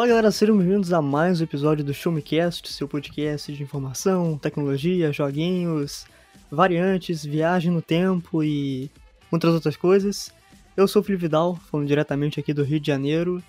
Olá galera, sejam bem-vindos a mais um episódio do Show Me Cast, seu podcast de informação, tecnologia, joguinhos, variantes, viagem no tempo e muitas outras coisas. Eu sou o Felipe Vidal, falando diretamente aqui do Rio de Janeiro,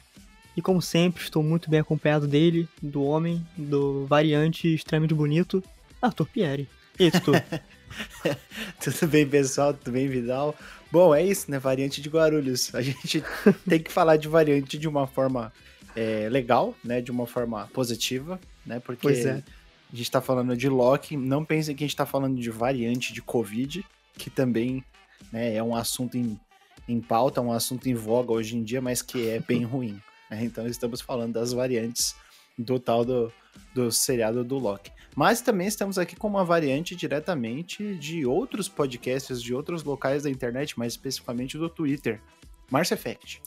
e como sempre estou muito bem acompanhado dele, do homem, do variante extremamente bonito, Arthur Pierre. E aí? Tudo bem, pessoal? Tudo bem, Vidal? Bom, é isso, né? Variante de Guarulhos. A gente tem que falar de variante de uma forma é, legal, né? De uma forma positiva, né? Porque é. a gente tá falando de Loki. Não pensem que a gente tá falando de variante de Covid, que também né, é um assunto em, em pauta, um assunto em voga hoje em dia, mas que é bem ruim. Né? Então estamos falando das variantes do tal do, do seriado do Loki. Mas também estamos aqui com uma variante diretamente de outros podcasts de outros locais da internet, mais especificamente do Twitter. Mars Effect.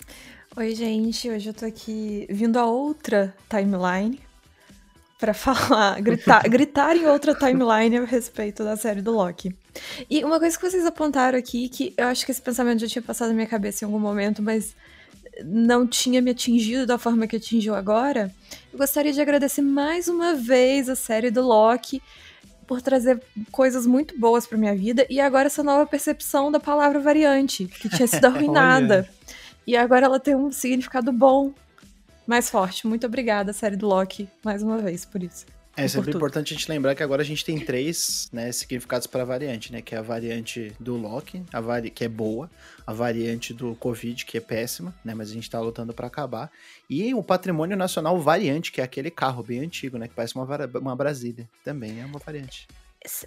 Oi, gente. Hoje eu tô aqui vindo a outra timeline para falar, gritar, gritar em outra timeline a respeito da série do Loki. E uma coisa que vocês apontaram aqui, que eu acho que esse pensamento já tinha passado na minha cabeça em algum momento, mas não tinha me atingido da forma que atingiu agora, eu gostaria de agradecer mais uma vez a série do Loki por trazer coisas muito boas para minha vida e agora essa nova percepção da palavra variante, que tinha sido arruinada. E agora ela tem um significado bom, mais forte. Muito obrigada, série do Loki, mais uma vez por isso. É sempre importante a gente lembrar que agora a gente tem três né, significados para a variante, né? Que é a variante do Loki, a vari... que é boa, a variante do Covid, que é péssima, né? Mas a gente está lutando para acabar. E o patrimônio nacional variante, que é aquele carro bem antigo, né? Que parece uma, uma Brasília. Também é uma variante.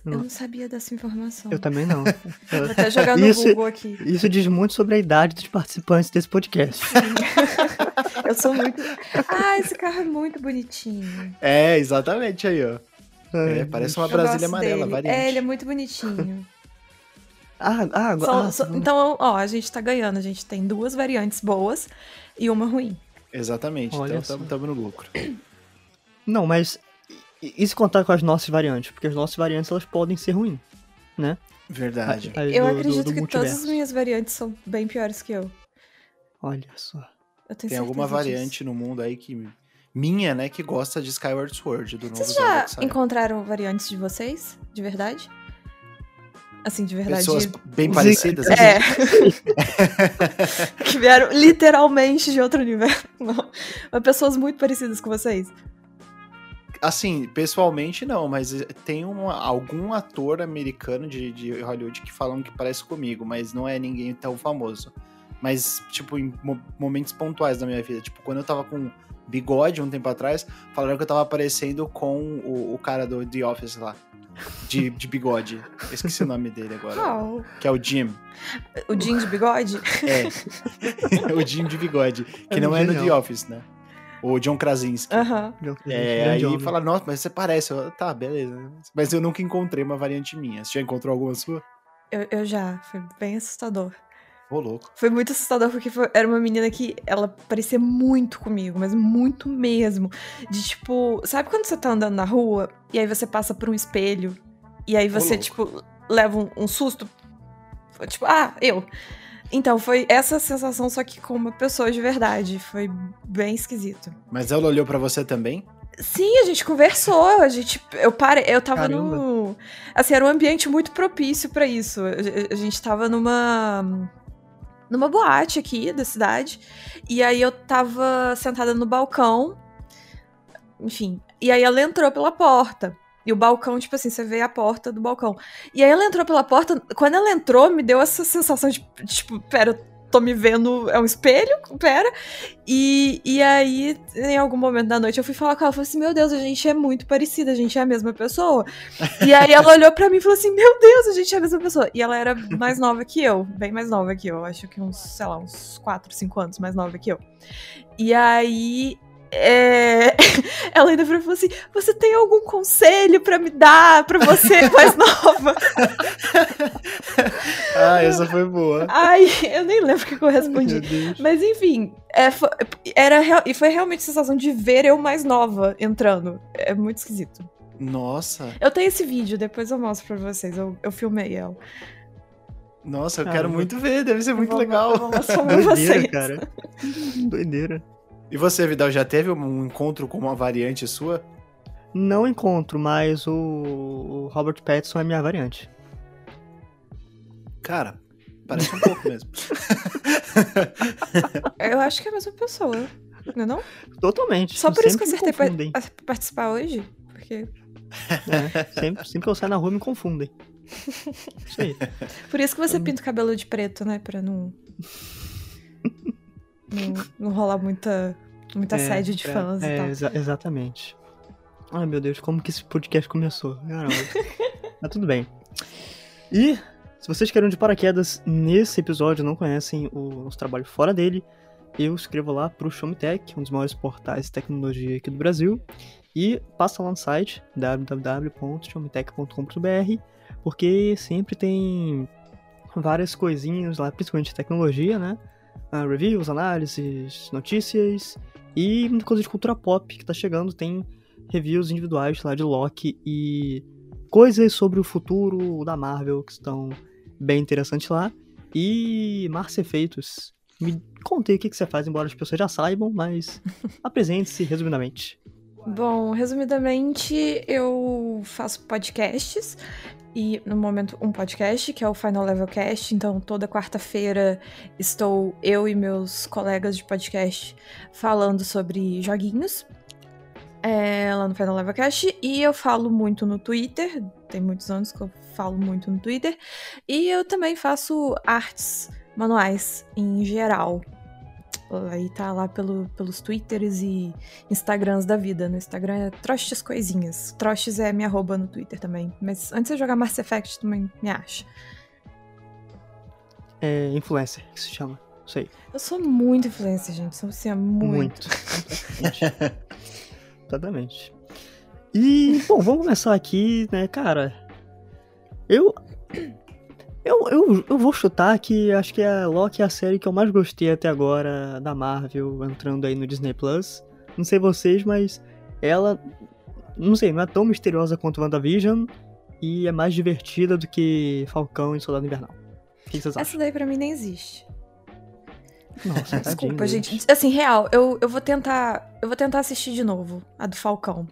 Eu não sabia dessa informação. Eu também não. Vou até jogar no isso, Google aqui. Isso diz muito sobre a idade dos participantes desse podcast. Eu sou muito. Ah, esse carro é muito bonitinho. É, exatamente aí, ó. É, parece uma Eu Brasília gosto amarela, dele. variante. É, ele é muito bonitinho. Ah, ah, agora. Só- ah, só- então, ó, a gente tá ganhando. A gente tem duas variantes boas e uma ruim. Exatamente, Olha então estamos no lucro. Não, mas. E, se contar com as nossas variantes? Porque as nossas variantes elas podem ser ruins, né? Verdade. As Eu do- do- acredito do que todas as minhas variantes são bem piores que eu. Olha só. Eu tenho Tem alguma certeza variante disso. no mundo aí que. Minha, né, que gosta de Skyward Sword, do novo Vocês já encontraram variantes de vocês? De verdade? Assim, de verdade. Pessoas bem parecidas? É. que vieram literalmente de outro universo. Não. Mas pessoas muito parecidas com vocês. Assim, pessoalmente não, mas tem uma- algum ator americano de, de Hollywood que falam que parece comigo, mas não é ninguém tão famoso. Mas, tipo, em mo- momentos pontuais da minha vida. Tipo, quando eu tava com bigode um tempo atrás, falaram que eu tava parecendo com o, o cara do The Office lá. De, de bigode. Eu esqueci o nome dele agora. Qual? Que é o Jim. O Jim de bigode? É. o Jim de bigode. Que É não é no The. Office, né? O John Krasinski. Aham. É, aí homem. fala, nossa, mas você parece. Eu, tá, beleza. Mas eu nunca encontrei uma variante minha. Você já encontrou alguma sua? Eu, eu já. Foi bem assustador. Ô, louco. Foi muito assustador porque foi- era uma menina que ela parecia muito comigo, mas muito mesmo. De tipo, sabe quando você tá andando na rua e aí você passa por um espelho e aí você, tipo, leva um, um susto? Tipo, ah, eu. Então, foi essa sensação, só que com uma pessoa de verdade. Foi bem esquisito. Mas ela olhou pra você também? Sim, a gente conversou, a gente, eu parei, eu tava Caramba. no, assim, era um ambiente muito propício pra isso. A gente tava numa numa boate aqui da cidade, e aí eu tava sentada no balcão, enfim, e aí ela entrou pela porta. E o balcão, tipo assim, você vê a porta do balcão. E aí ela entrou pela porta, quando ela entrou, me deu essa sensação de, tipo, pera, eu tô me vendo, é um espelho? Pera. E, e aí, em algum momento da noite, eu fui falar com ela, falei assim, meu Deus, a gente é muito parecida, a gente é a mesma pessoa. e aí ela olhou pra mim e falou assim, meu Deus, a gente é a mesma pessoa. E ela era mais nova que eu, bem mais nova que eu, acho que uns, sei lá, uns 4, 5 anos mais nova que eu. E aí... é, Ela ainda falou assim: Você tem algum conselho pra me dar pra você mais nova? Ah, essa foi boa. Ai, eu nem lembro o que eu respondi. Mas enfim, é, fo- era real- e foi realmente a sensação de ver eu mais nova entrando. É muito esquisito. Nossa, Eu tenho esse vídeo, depois eu mostro pra vocês. Eu, eu filmei ela. nossa, eu Caramba. quero muito ver, deve ser muito Eu vou- legal. Eu vou mostrar pra Doideira, vocês. cara. Doideira. E você, Vidal, já teve um encontro com uma variante sua? Não encontro, mas o Robert Pattinson é minha variante. Cara, parece um pouco mesmo. Eu acho que é a mesma pessoa, não é não? Totalmente. Só por isso que eu acertei confundem. pra participar hoje. Porque... É, sempre, sempre que eu saio na rua me confundem. Isso aí. Por isso que você pinta o cabelo de preto, né? Pra não. Não, não rolar muita, muita É, assédio de é, fãs é, e tal. exa- exatamente. Ai meu Deus, como que esse podcast começou? Caramba. Mas tudo bem. E se vocês querem de paraquedas nesse episódio e não conhecem o nosso trabalho fora dele, eu escrevo lá pro Show Me Tech, um dos maiores portais de tecnologia aqui do Brasil. E passa lá no site www.showmetech.com.br, porque sempre tem várias coisinhas lá, principalmente de tecnologia, né? Ah, reviews, análises, notícias e muita coisa de cultura pop que tá chegando. Tem reviews individuais lá de Loki e coisas sobre o futuro da Marvel que estão bem interessantes lá. E Márcia Efeitos. Me contei o que, que você faz, embora as pessoas já saibam, mas apresente-se resumidamente. Bom, resumidamente, eu faço podcasts. E no momento, um podcast, que é o Final Level Cast. Então, toda quarta-feira estou eu e meus colegas de podcast falando sobre joguinhos. é, lá no Final Level Cast. E eu falo muito no Twitter. Tem muitos anos que eu falo muito no Twitter. E eu também faço artes manuais em geral. Aí tá lá pelo, pelos Twitters e Instagrams da vida. No Instagram é Trostes Coisinhas. Trostes é minha arroba no Twitter também. Mas antes de jogar Mass Effect, também me acha. É influencer, que se chama. Isso aí. Eu sou muito influencer, gente. Sou assim, é muito. Exatamente. E, bom, vamos começar aqui, né, cara. Eu. Eu, eu, eu vou chutar que acho que a Loki é a série que eu mais gostei até agora da Marvel, entrando aí no Disney Plus. Não sei vocês, mas ela. Não sei, não é tão misteriosa quanto WandaVision e é mais divertida do que Falcão e Soldado Invernal. O que vocês acham? Essa daí pra mim nem existe. Nossa, Desculpa, gente. Assim, real, eu, eu vou tentar. Eu vou tentar assistir de novo a do Falcão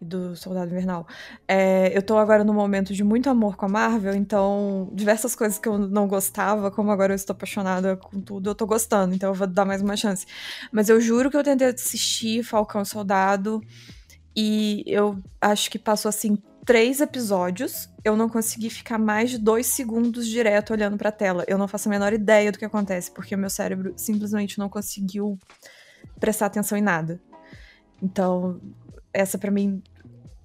do Soldado Invernal. É, eu tô agora num momento de muito amor com a Marvel, então diversas coisas que eu não gostava, como agora eu estou apaixonada com tudo, eu tô gostando, então eu vou dar mais uma chance. Mas eu juro que eu tentei assistir Falcão Soldado e eu acho que passou assim três episódios, eu não consegui ficar mais de dois segundos direto olhando pra tela. Eu não faço a menor ideia do que acontece, porque o meu cérebro simplesmente não conseguiu prestar atenção em nada. Então, essa pra mim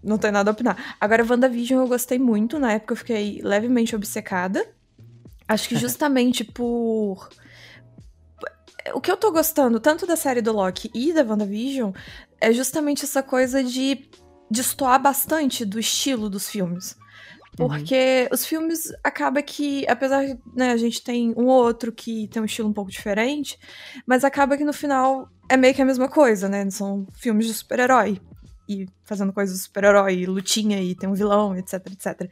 não tem nada a opinar. Agora, WandaVision eu gostei muito, na época eu fiquei levemente obcecada. Acho que justamente por. O que eu tô gostando, tanto da série do Loki e da WandaVision, é justamente essa coisa de destoar bastante do estilo dos filmes. Porque os filmes acaba que, apesar de né, a gente tem um ou outro que tem um estilo um pouco diferente, mas acaba que no final é meio que a mesma coisa, né? São filmes de super-herói. E fazendo coisas super-herói, lutinha, e tem um vilão, etc, etc.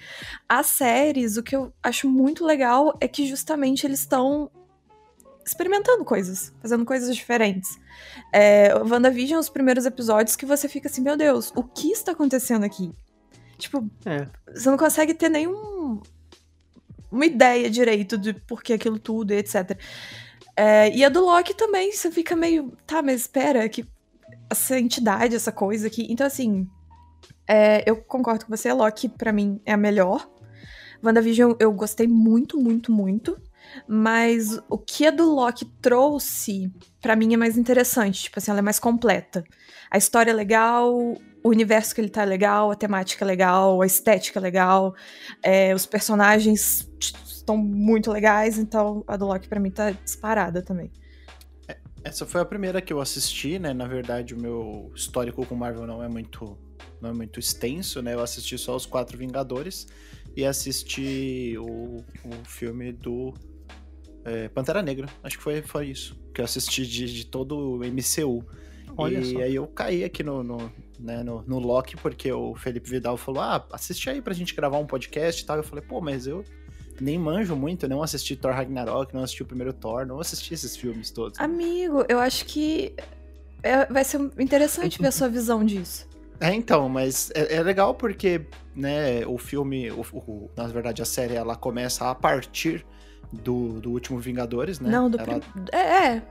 As séries, o que eu acho muito legal é que justamente eles estão experimentando coisas, fazendo coisas diferentes. É, WandaVision, os primeiros episódios que você fica assim, meu Deus, o que está acontecendo aqui? Tipo, É, você não consegue ter nenhum uma ideia direito de por que aquilo tudo e etc. É, e a do Loki também, você fica meio, tá, mas espera, que essa entidade, essa coisa aqui. Então, assim, é, eu concordo com você, Loki pra mim é a melhor. WandaVision eu gostei muito, muito, muito. Mas o que a do Loki trouxe, pra mim, é mais interessante. Tipo assim, ela é mais completa. A história é legal, o universo que ele tá é legal, a temática é legal, a estética é legal, é, os personagens estão muito legais, então a do Loki pra mim tá disparada também. Essa foi a primeira que eu assisti, né? Na verdade, o meu histórico com Marvel não é muito, não é muito extenso, né? Eu assisti só os Quatro Vingadores e assisti o, o filme do é, Pantera Negra. Acho que foi, foi isso que eu assisti de, de todo o MCU. Olha e só. aí eu caí aqui no, no, né, no, no Loki, porque o Felipe Vidal falou: Ah, assiste aí pra gente gravar um podcast e tal. Eu falei, pô, mas eu nem manjo muito, eu não assisti Thor Ragnarok, não assisti o primeiro Thor, não assisti esses filmes todos. Amigo, eu acho que é, vai ser interessante ver a sua visão disso. É, então, mas é, é legal porque, né, o filme, o, o, na verdade, a série, ela começa a partir do, do último Vingadores, né? Não, do ela... prim... é, é,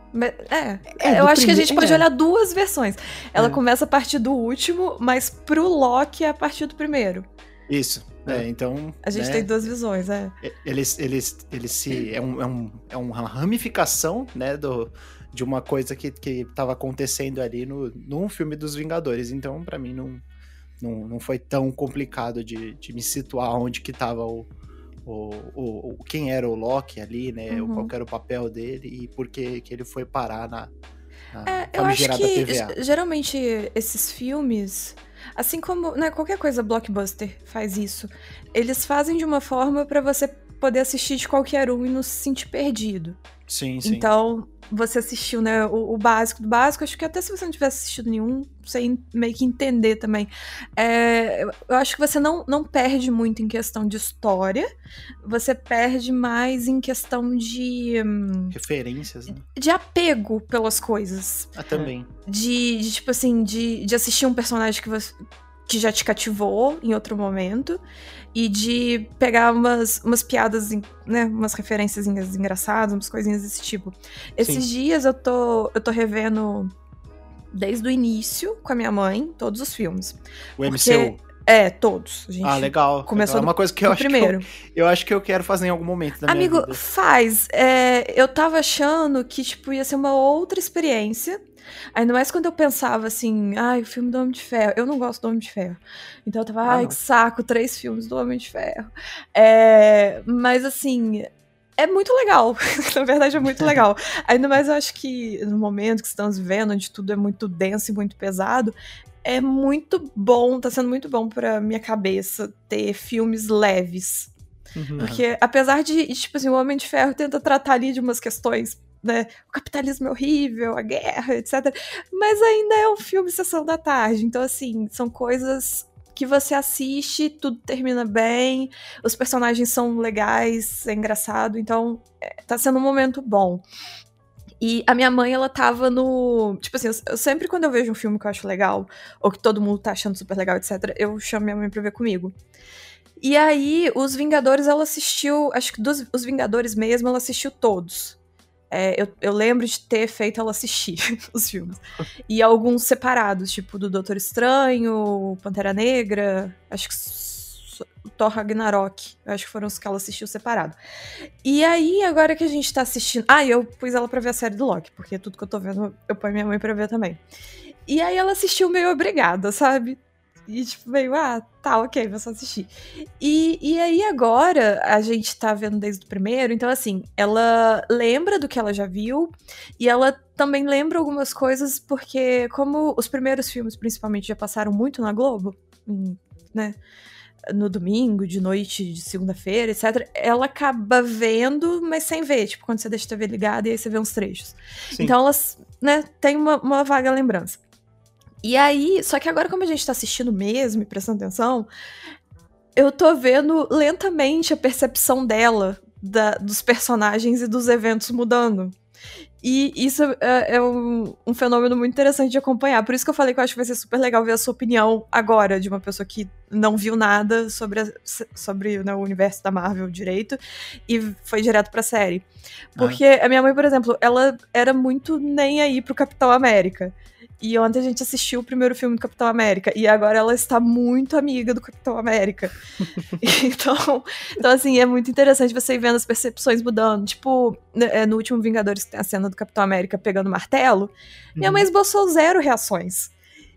é, é, Eu acho que a gente pode é. olhar duas versões. Ela é. começa a partir do último, mas pro Loki é a partir do primeiro. Isso. É, então. A gente né, tem duas visões, é. Eles, eles, eles se. É, um, é, um, é uma ramificação, né, do, de uma coisa que, que tava acontecendo ali no, num filme dos Vingadores. Então, para mim, não, não, não foi tão complicado de, de me situar onde que tava o, o, o, quem era o Loki ali, né? Uhum. Qual era o papel dele e por que, que ele foi parar na, na é, eu acho que TVA. geralmente esses filmes, assim como né, qualquer coisa blockbuster faz isso, eles fazem de uma forma para você poder assistir de qualquer um e não se sentir perdido. Sim, sim. Então, você assistiu, né, o, o, básico do básico, acho que até se você não tivesse assistido nenhum, você meio que entender também. É, eu acho que você não, não perde muito em questão de história, você perde mais em questão de... Hum, Referências, né? De apego pelas coisas. Ah, também. De, de tipo assim, de, de assistir um personagem que você que já te cativou em outro momento e de pegar umas, umas piadas, né, umas referências engraçadas, umas coisinhas desse tipo. Esses Sim. dias eu tô, eu tô revendo desde o início com a minha mãe todos os filmes. O MCU? É, todos. ah, legal. Começou legal. É uma coisa que eu acho primeiro. que eu, eu, acho que eu quero fazer em algum momento da Amigo, minha vida. faz. É, eu tava achando que, tipo, ia ser uma outra experiência. Ainda mais quando eu pensava assim, ai, o filme do Homem de Ferro. Eu não gosto do Homem de Ferro. Então eu tava, ah, ai, que saco, três filmes do Homem de Ferro. É, mas assim, é muito legal. Na verdade, é muito legal. Ainda mais eu acho que no momento que estamos vivendo, onde tudo é muito denso e muito pesado, é muito bom, tá sendo muito bom pra minha cabeça ter filmes leves. Uhum. Porque apesar de, tipo assim, o Homem de Ferro tenta tratar ali de umas questões né, o capitalismo é horrível, a guerra, etc. Mas ainda é um filme Sessão da Tarde. Então, assim, são coisas que você assiste, tudo termina bem, os personagens são legais, é engraçado, então é, tá sendo um momento bom. E a minha mãe, ela tava no. Tipo assim, eu, eu, sempre quando eu vejo um filme que eu acho legal, ou que todo mundo tá achando super legal, etc., eu chamo minha mãe pra ver comigo. E aí, os Vingadores, ela assistiu. Acho que dos os Vingadores mesmo, ela assistiu todos. É, eu, eu, lembro de ter feito ela assistir os filmes. E alguns separados, tipo do Doutor Estranho, Pantera Negra, acho que Thor Ragnarok, acho que foram os que ela assistiu separado. E aí, agora que a gente tá assistindo. Ah, eu pus ela pra ver a série do Loki, porque tudo que eu tô vendo, eu ponho minha mãe pra ver também. E aí ela assistiu meio obrigada, sabe? E, tipo, meio, ah, tá, ok, vou só assistir. E, e aí, agora, a gente tá vendo desde o primeiro, então, assim, ela lembra do que ela já viu, e ela também lembra algumas coisas, porque, como os primeiros filmes, principalmente, já passaram muito na Globo, né? No domingo, de noite, de segunda-feira, etc., ela acaba vendo, mas sem ver, tipo, quando você deixa a TV ligada e aí você vê uns trechos. Sim. Então, elas, né, tem uma, uma vaga lembrança. E aí, só que agora, como a gente tá assistindo mesmo e prestando atenção, eu tô vendo lentamente a percepção dela da, dos personagens e dos eventos mudando. E isso é, é um, um, fenômeno muito interessante de acompanhar. Por isso que eu falei que eu acho que vai ser super legal ver a sua opinião agora, de uma pessoa que não viu nada sobre, a, sobre né, o universo da Marvel direito e foi direto pra série. Porque ah. a minha mãe, por exemplo, ela era muito nem aí pro Capitão América. E ontem a gente assistiu o primeiro filme do Capitão América. E agora ela está muito amiga do Capitão América. então, então, assim, é muito interessante você ir vendo as percepções mudando. Tipo, né, é, no último Vingadores, que tem a cena do Capitão América pegando martelo, minha uhum. mãe esboçou zero reações.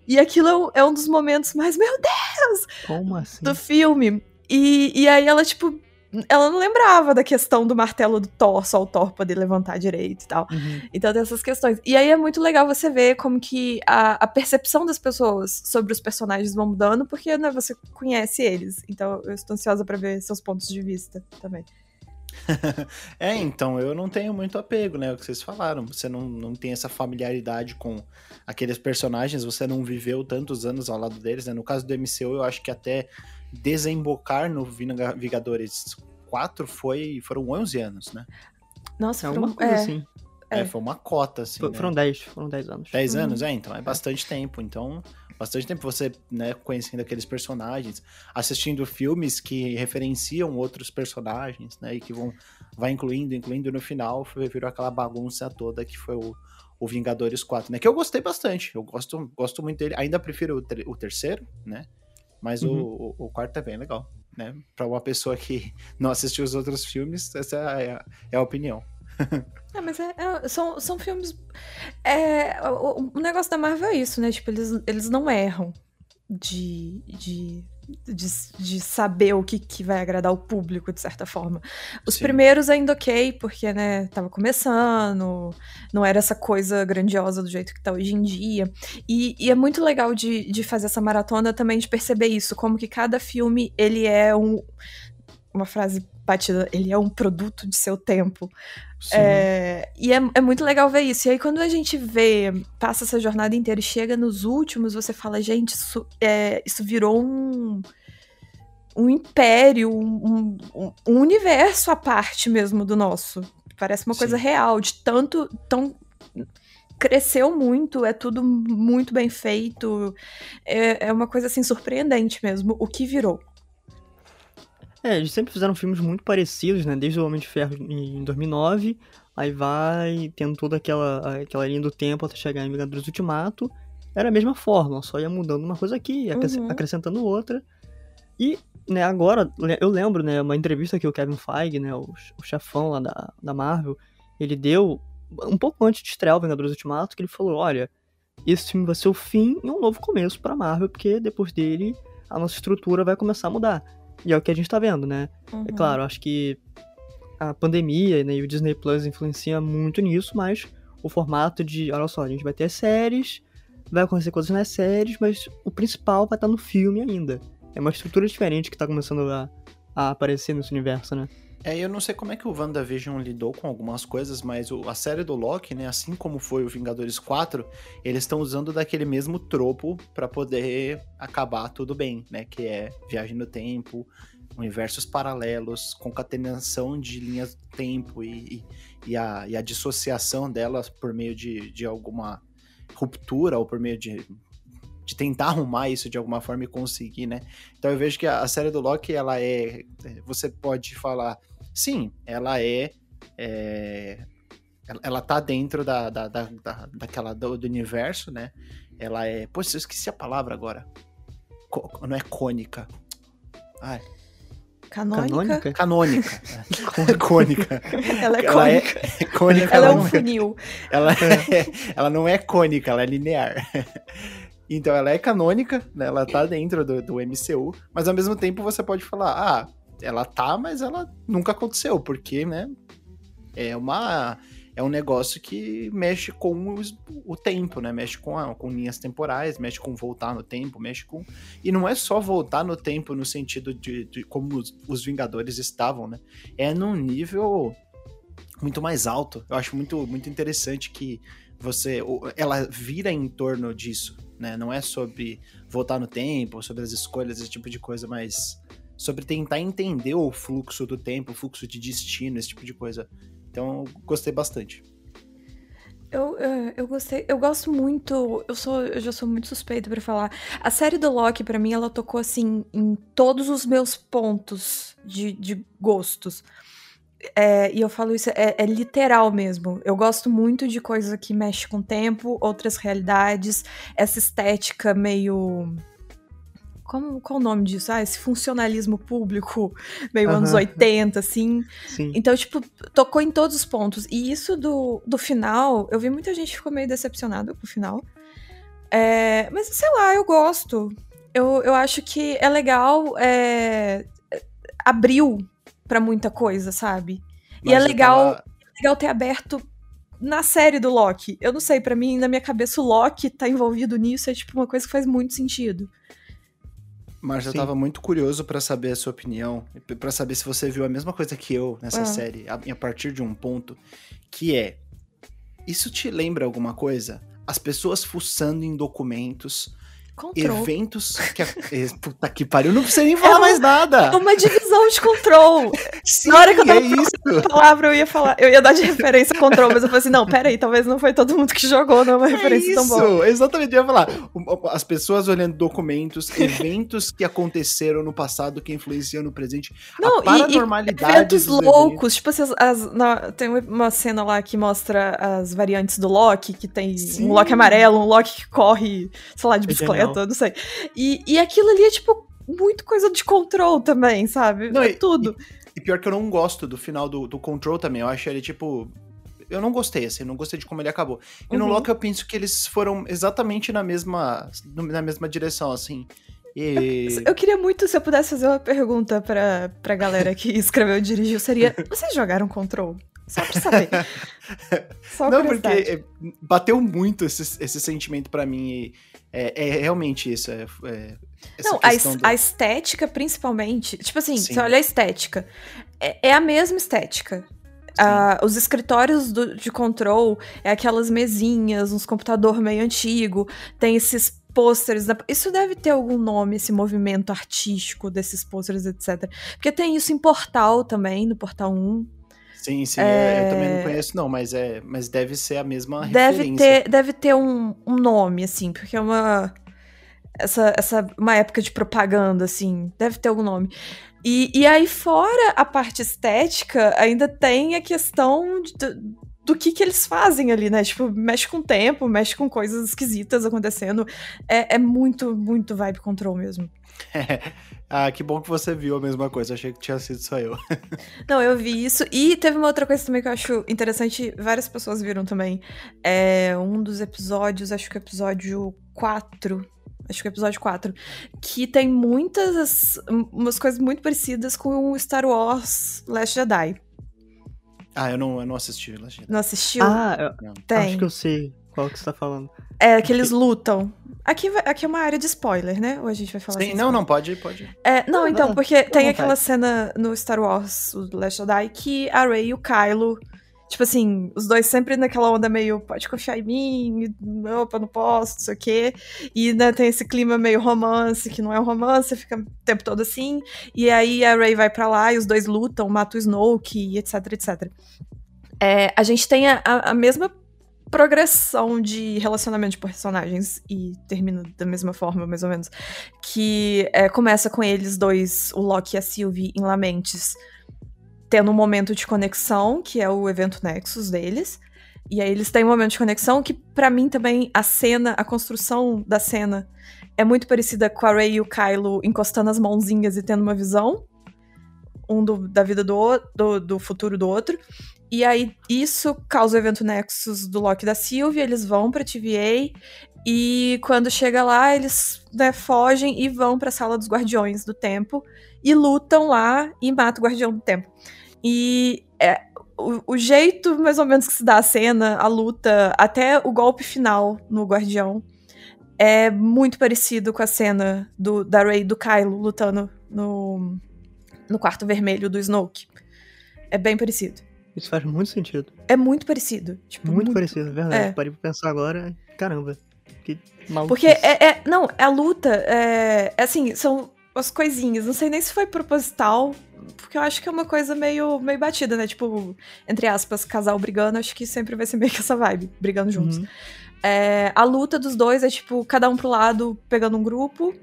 E aquilo é um, é um dos momentos mais, meu Deus! Como assim? Do filme. E, e aí ela, tipo, ela não lembrava da questão do martelo do Thor, só o Thor poder levantar direito e tal. Uhum. Então tem essas questões. E aí é muito legal você ver como que a, a percepção das pessoas sobre os personagens vão mudando, porque né, você conhece eles. Então eu estou ansiosa para ver seus pontos de vista também. é, então, eu não tenho muito apego, né? O que vocês falaram. Você não, não tem essa familiaridade com aqueles personagens, você não viveu tantos anos ao lado deles, né? No caso do MCU, eu acho que até desembocar no Vingadores 4 foi, foram 11 anos, né? Nossa, é uma coisa é, assim. É, É. foi uma cota, assim. Fo- né? Foram 10, foram 10 anos. 10 Uhum. anos, é, então é bastante tempo. Então, bastante tempo você, né, conhecendo aqueles personagens, assistindo filmes que referenciam outros personagens, né, e que vão, vai incluindo, incluindo no final, foi- virou aquela bagunça toda que foi o, o Vingadores 4, né, que eu gostei bastante, eu gosto, gosto muito dele, ainda prefiro o, ter- o terceiro, né, mas o- Uhum. o, o quarto é bem legal, né, pra uma pessoa que não assistiu os outros filmes, essa é a, é a opinião. É, mas é, é- são, são filmes. É, o, o negócio da Marvel é isso, né? Tipo, eles, eles não erram de, de, de, de saber o que, que vai agradar o público, de certa forma. Os Sim. primeiros ainda ok, porque, né, tava começando, não era essa coisa grandiosa do jeito que tá hoje em dia. E, e é muito legal de, de fazer essa maratona também, de perceber isso, como que cada filme, ele é um. Uma frase batida, ele é um produto de seu tempo. É, e é, é muito legal ver isso. E aí, quando a gente vê, passa essa jornada inteira e chega nos últimos, você fala, gente, isso, é, isso virou um, um império, um, um- um universo à parte mesmo do nosso. Parece uma coisa Sim. real, de tanto. Tão, cresceu muito, é tudo muito bem feito. É, é uma coisa assim surpreendente mesmo, o que virou. É, eles sempre fizeram filmes muito parecidos, né? Desde o Homem de Ferro em 2009, aí vai tendo toda aquela, aquela linha do tempo até chegar em Vingadores Ultimato. Era a mesma fórmula, só ia mudando uma coisa aqui, Uhum. acrescentando outra. E, né, agora, eu lembro, né, uma entrevista que o Kevin Feige, né, o, o chefão lá da, da Marvel, ele deu um pouco antes de estrear o Vingadores Ultimato, que ele falou, olha, esse filme vai ser o fim e um novo começo pra Marvel, porque depois dele a nossa estrutura vai começar a mudar. E é o que a gente tá vendo, né? É Uhum. claro, acho que a pandemia né, e o Disney Plus influencia muito nisso, mas o formato de, olha só, a gente vai ter séries, vai acontecer coisas nas séries, mas o principal vai estar no filme ainda. É uma estrutura diferente que tá começando a, a aparecer nesse universo, né? É, eu não sei como é que o WandaVision lidou com algumas coisas, mas o- a série do Loki, né, assim como foi o Vingadores 4, eles estão usando daquele mesmo tropo pra poder acabar tudo bem, né, que é viagem no tempo, universos paralelos, concatenação de linhas do tempo e, e, e a, e a dissociação delas por meio de, de alguma ruptura ou por meio de de tentar arrumar isso de alguma forma e conseguir, né? Então eu vejo que a, série do Loki, ela é, Você pode falar, sim, ela é. é, ela, ela tá dentro da, da, da, da- daquela do, do universo, né? Ela é. Poxa, eu esqueci a palavra agora. Co- não é cônica. Ai, Canônica? Canônica? canônica. É. cônica. Ela é Ela é- cônica. cônica Ela é não um funil. ela, é- ela não é cônica, ela é linear. Então ela é canônica, né? Ela tá dentro do, do MCU, mas ao mesmo tempo você pode falar, ah, ela tá, mas ela nunca aconteceu, porque, né? É uma. É um negócio que mexe com os- o tempo, né? Mexe com, a- com linhas temporais, mexe com voltar no tempo, mexe com. E não é só voltar no tempo no sentido de, de como os, os Vingadores estavam, né? É num nível muito mais alto. Eu acho muito, muito interessante que você ela vira em torno disso, né? Não é sobre voltar no tempo, sobre as escolhas, esse tipo de coisa, mas sobre tentar entender o fluxo do tempo, o fluxo de destino, esse tipo de coisa. Então, gostei bastante. Eu, eu, gostei, eu gosto muito, eu sou, eu já sou muito suspeita pra falar. A série do Loki, pra mim, ela tocou assim em todos os meus pontos de, de gostos. É, e eu falo isso, é, é literal mesmo. Eu gosto muito de coisa que mexe com o tempo, outras realidades, essa estética meio. Como, qual o nome disso? Ah, esse funcionalismo público, meio anos Aham. 80, assim. Sim. Então, tipo, tocou em todos os pontos. E isso do, do final, eu vi muita gente que ficou meio decepcionada com o final. É, mas, sei lá, eu gosto. Eu, eu acho que é legal. é, abriu pra muita coisa, sabe? E é Mas legal, tava- legal ter aberto na série do Loki. Eu não sei, pra mim, na minha cabeça, o Loki tá envolvido nisso é tipo uma coisa que faz muito sentido. Mas eu Sim. tava muito curioso pra saber a sua opinião, pra saber se você viu a mesma coisa que eu nessa Ah. série, a, a partir de um ponto, que é, isso te lembra alguma coisa? As pessoas fuçando em documentos Control. eventos que. a- eh, Puta que pariu, não precisa nem falar uma- mais nada. É uma divisão de control. Sim, Na hora que eu tava é isso. Palavra eu ia falar, eu ia dar de referência control, mas eu falei assim, não, peraí, talvez não foi todo mundo que jogou, não é uma referência é tão isso, boa. exatamente, eu ia falar. As pessoas olhando documentos, eventos que aconteceram no passado que influenciam no presente. Não, a e- paranormalidade e eventos dos loucos, tipo assim, as, as- na- tem uma cena lá que mostra as variantes do Loki, que tem Sim. um Loki amarelo, um Loki que corre, sei lá, de É bicicleta, genial. não sei. E, e aquilo ali é, tipo, muito coisa de control também, sabe? Não, é e- tudo. E pior que eu não gosto do final do, do Control também. Eu acho ele, tipo. Eu não gostei, assim, não gostei de como ele acabou. E no Uhum. Loki eu penso que eles foram exatamente na mesma, na mesma direção, assim. E. Eu queria muito, se eu pudesse fazer uma pergunta pra, pra galera que escreveu e dirigiu, seria: vocês jogaram Control? Só pra saber. Só Não, porque é, bateu muito esse, esse sentimento pra mim. E é, é realmente isso. É, é- Não, a, do- a estética, principalmente. Tipo assim, Sim. você olha a estética. É, é a mesma estética. Ah, os escritórios do- de control é aquelas mesinhas, uns computador meio antigo, tem esses pôsteres. da- Isso deve ter algum nome, esse movimento artístico desses pôsteres, etc. Porque tem isso em Portal também, no Portal 1. Sim, sim, eu- eu também não conheço, não, mas, é, mas deve ser a mesma Deve referência. ter, deve ter um, um nome, assim, porque é uma. Essa, essa. Uma época de propaganda, assim. Deve ter algum nome. E, e aí, fora a parte estética, ainda tem a questão de- do, que que eles fazem ali, né? Tipo, mexe com o tempo, mexe com coisas esquisitas acontecendo. É, é muito, muito vibe control mesmo. ah, que bom que você viu a mesma coisa. Achei que tinha sido só eu. Não, eu vi isso. E teve uma outra coisa também que eu acho interessante, várias pessoas viram também. É um dos episódios, acho que é o episódio 4. Acho que é o episódio 4. Que tem muitas. umas coisas muito parecidas com o Star Wars Last Jedi. Ah, eu não, eu não assisti. Legenda. Não assistiu? Ah, eu tem. acho que eu sei qual que você tá falando. É, que eles lutam. Aqui, aqui é uma área de spoiler, né? Ou a gente vai falar Sim, sem não, não, pode, pode. É, não, Não, então, não, porque tem vontade. aquela cena no Star Wars, o The Last Jedi, que a Rey e o Kylo, tipo assim, os dois sempre naquela onda meio, pode confiar em mim, opa, não posso, não sei o quê. E né, tem esse clima meio romance, que não é um romance, fica o tempo todo assim. E aí a Rey vai pra lá e os dois lutam, matam o Snoke, etc, etc. É, a gente tem a, a- a mesma progressão de relacionamento de personagens e termina da mesma forma, mais ou menos. Que é, começa com eles dois, o Loki e a Sylvie, em Lamentes, tendo um momento de conexão, que é o evento Nexus deles. E aí eles têm um momento de conexão que, pra mim, também, a cena, a construção da cena é muito parecida com a Rey e o Kylo encostando as mãozinhas e tendo uma visão. Um do- da vida do, do, do futuro do outro. E aí, isso causa o evento Nexus do Loki da Sylvie, eles vão pra TVA, e quando chega lá, eles né, fogem e vão pra sala dos Guardiões do Tempo, e lutam lá e matam o Guardião do Tempo. E é, o, o jeito, mais ou menos, que se dá a cena, a luta, até o golpe final no Guardião, é muito parecido com a cena do, da Rey do Kylo lutando no, no quarto vermelho do Snoke. É bem parecido. Isso faz muito sentido. É muito parecido. Tipo, Muito, parecido, é verdade. É. Parei pra pensar agora. Caramba. Que maluco. Porque é, é- Não, a luta é, é assim, são as coisinhas. Não sei nem se foi proposital. Porque eu acho que é uma coisa meio, meio batida, né? Tipo, entre aspas, casal brigando, acho que sempre vai ser meio que essa vibe, brigando juntos. Uhum. É, a luta dos dois é tipo, cada um pro lado pegando um grupo.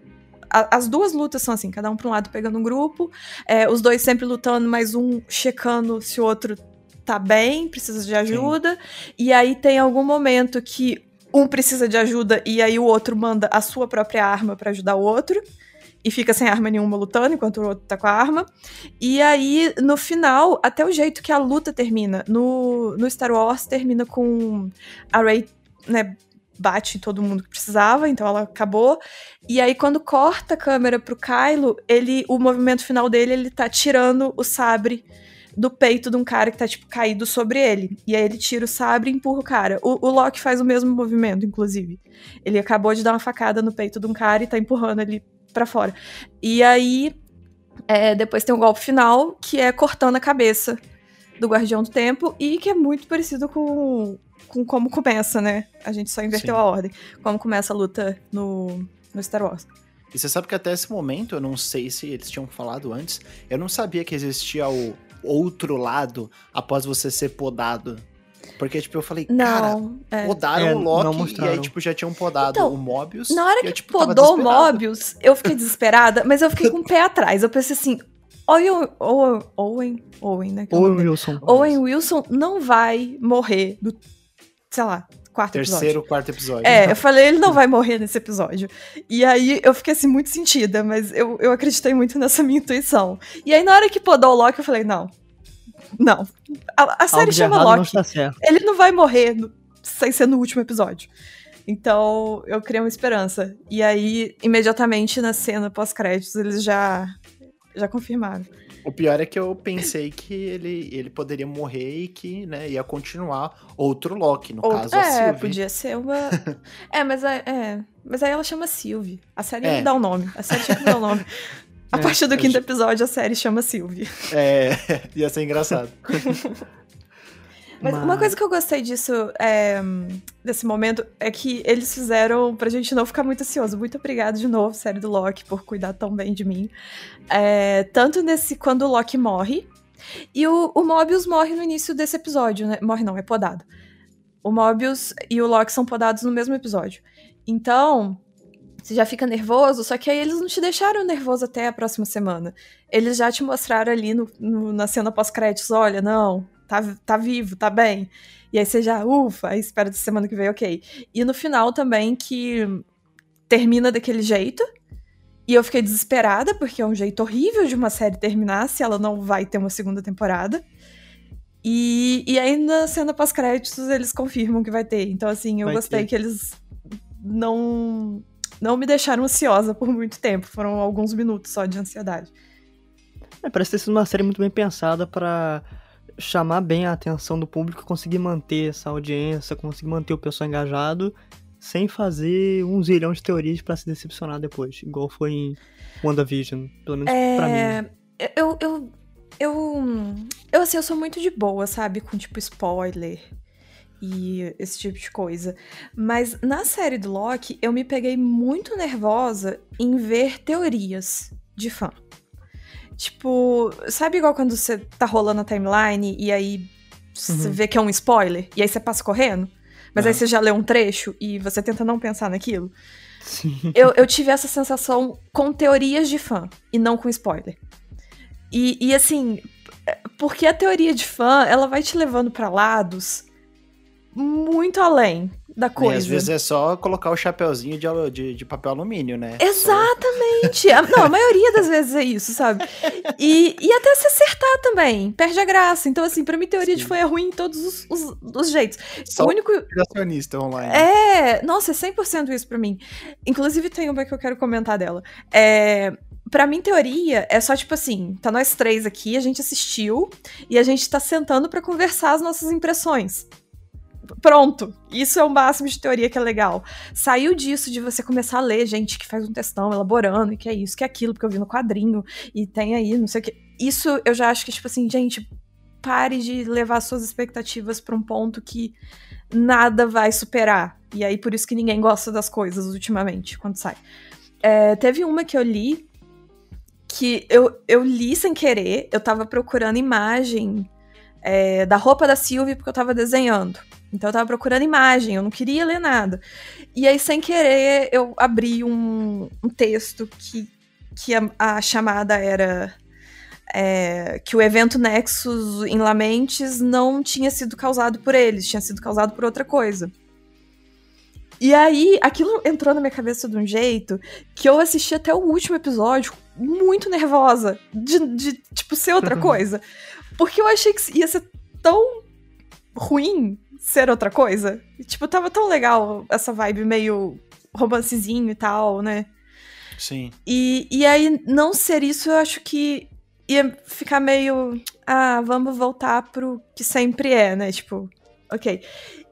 A- as duas lutas são assim, cada um pra um lado pegando um grupo. É, os dois sempre lutando, mas um checando se o outro tá bem, precisa de ajuda. E aí tem algum momento que um precisa de ajuda e aí o outro manda a sua própria arma pra ajudar o outro. E fica sem arma nenhuma lutando, enquanto o outro tá com a arma. E aí, no final, até o jeito que a luta termina. No, no Star Wars, termina com a Rey, né, bate todo mundo que precisava, então ela acabou. E aí, quando corta a câmera pro Kylo, ele, o movimento final dele, ele tá tirando o sabre do peito de um cara que tá, tipo, caído sobre ele. E aí ele tira o sabre e empurra o cara. O, o Loki faz o mesmo movimento, inclusive. Ele acabou de dar uma facada no peito de um cara e tá empurrando ele pra fora. E aí, é, depois tem um golpe final, que é cortando a cabeça do Guardião do Tempo, e que é muito parecido com, com como começa, né? A gente só inverteu Sim. a ordem. Como começa a luta no no Star Wars. E você sabe que até esse momento, eu não sei se eles tinham falado antes, eu não sabia que existia o outro lado após você ser podado. Porque, tipo, eu falei, cara, Não, é. podaram É, o não Loki e aí, tipo, já tinham podado Então, o Mobius. Na hora que eu, tipo, podou o. Mobius, eu fiquei desesperada, mas eu fiquei com o pé atrás. Eu pensei assim, Owen, Owen, Owen, Owen né? é o Ou nome dele. Wilson. Owen Wilson não vai morrer do, sei lá, quarto episódio. Terceiro, quarto episódio. É, eu falei, ele não vai morrer nesse episódio. E aí eu fiquei assim, muito sentida, mas eu, eu acreditei muito nessa minha intuição. E aí na hora que podou o Loki, eu falei, não. Não. A, a série Algo chama não Loki. certo. Ele não vai morrer no- sem ser no último episódio. Então eu criei uma esperança. E aí, imediatamente na cena pós-créditos, eles já, já confirmaram. O pior é que eu pensei que ele, ele poderia morrer e que, né, ia continuar outro Loki, no Ou- caso a é, Sylvie. podia ser uma. é, mas, a- é, mas aí ela chama Sylvie. A série É. não dá o nome. A série tinha que dar o nome. A É, partir do quinto episódio, a série chama Sylvie. É, ia ser engraçado. Mas uma coisa que eu gostei disso, é, desse momento, é que eles fizeram pra gente não ficar muito ansioso. Muito obrigada de novo, série do Loki, por cuidar tão bem de mim. É, tanto nesse quando o Loki morre, e o, o Mobius morre no início desse episódio, né? Morre não, é podado. O Mobius e o Loki são podados no mesmo episódio. Então, você já fica nervoso, só que aí eles não te deixaram nervoso até a próxima semana. Eles já te mostraram ali no- no- na cena pós-créditos, olha, não, tá, tá vivo, tá bem. E aí você já, ufa, aí espera de semana que vem, ok. E no final também que termina daquele jeito. E eu fiquei desesperada, porque é um jeito horrível de uma série terminar se ela não vai ter uma segunda temporada. E, e aí na cena pós-créditos eles confirmam que vai ter. Então, assim, eu Vai gostei ter. que eles não, não me deixaram ansiosa por muito tempo. Foram alguns minutos só de ansiedade. É, parece ter sido uma série muito bem pensada pra chamar bem a atenção do público, conseguir manter essa audiência, conseguir manter o pessoal engajado, sem fazer um zilhão de teorias pra se decepcionar depois, igual foi em WandaVision, pelo menos pra mim. É, eu, eu, eu, eu, assim, eu sou muito de boa, sabe? Com, tipo, spoiler e esse tipo de coisa. Mas na série do Loki, eu me peguei muito nervosa em ver teorias de fã. Tipo, sabe igual quando você tá rolando a timeline e aí você Uhum. vê que é um spoiler e aí você passa correndo? Mas aí você já lê um trecho e você tenta não pensar naquilo? Sim. eu, eu tive essa sensação com teorias de fã e não com spoiler. E, e assim, porque a teoria de fã, ela vai te levando pra lados muito além da E coisa. às vezes é só colocar o chapeuzinho de, de, de papel alumínio, né? Exatamente! A- Não, a maioria das vezes é isso, sabe? E, e até se acertar também, perde a graça. Então, assim, pra mim, teoria de Sim. fã é ruim em todos os, os- os jeitos. Só o único. criacionista online. É, nossa, é 100% isso pra mim. Inclusive, tem uma que eu quero comentar dela. É, pra mim, teoria é só tipo assim: tá nós três aqui, a gente assistiu e a gente tá sentando pra conversar as nossas impressões. Pronto. Isso é o máximo de teoria que é legal. Saiu disso de você começar a ler gente que faz um textão elaborando e que é isso, que é aquilo, porque eu vi no quadrinho e tem aí, não sei o que. Isso eu já acho que, tipo assim, gente, pare de levar suas expectativas pra um ponto que nada vai superar. E aí, por isso que ninguém gosta das coisas ultimamente, quando sai. É, teve uma que eu li que eu, eu li sem querer, eu tava procurando imagem é, da roupa da Sylvie porque eu tava desenhando. Então eu tava procurando imagem, eu não queria ler nada. E aí, sem querer, eu abri um, um texto que, que a, a chamada era é, que o evento Nexus em Lamentes não tinha sido causado por eles, tinha sido causado por outra coisa. E aí, aquilo entrou na minha cabeça de um jeito que eu assisti até o último episódio muito nervosa de, de tipo, ser outra coisa. Porque eu achei que ia ser tão ruim ser outra coisa. E, tipo, tava tão legal essa vibe meio romancezinho e tal, né? Sim. E, e aí, não ser isso, eu acho que ia ficar meio. Ah, vamos voltar pro que sempre é, né? Tipo, ok.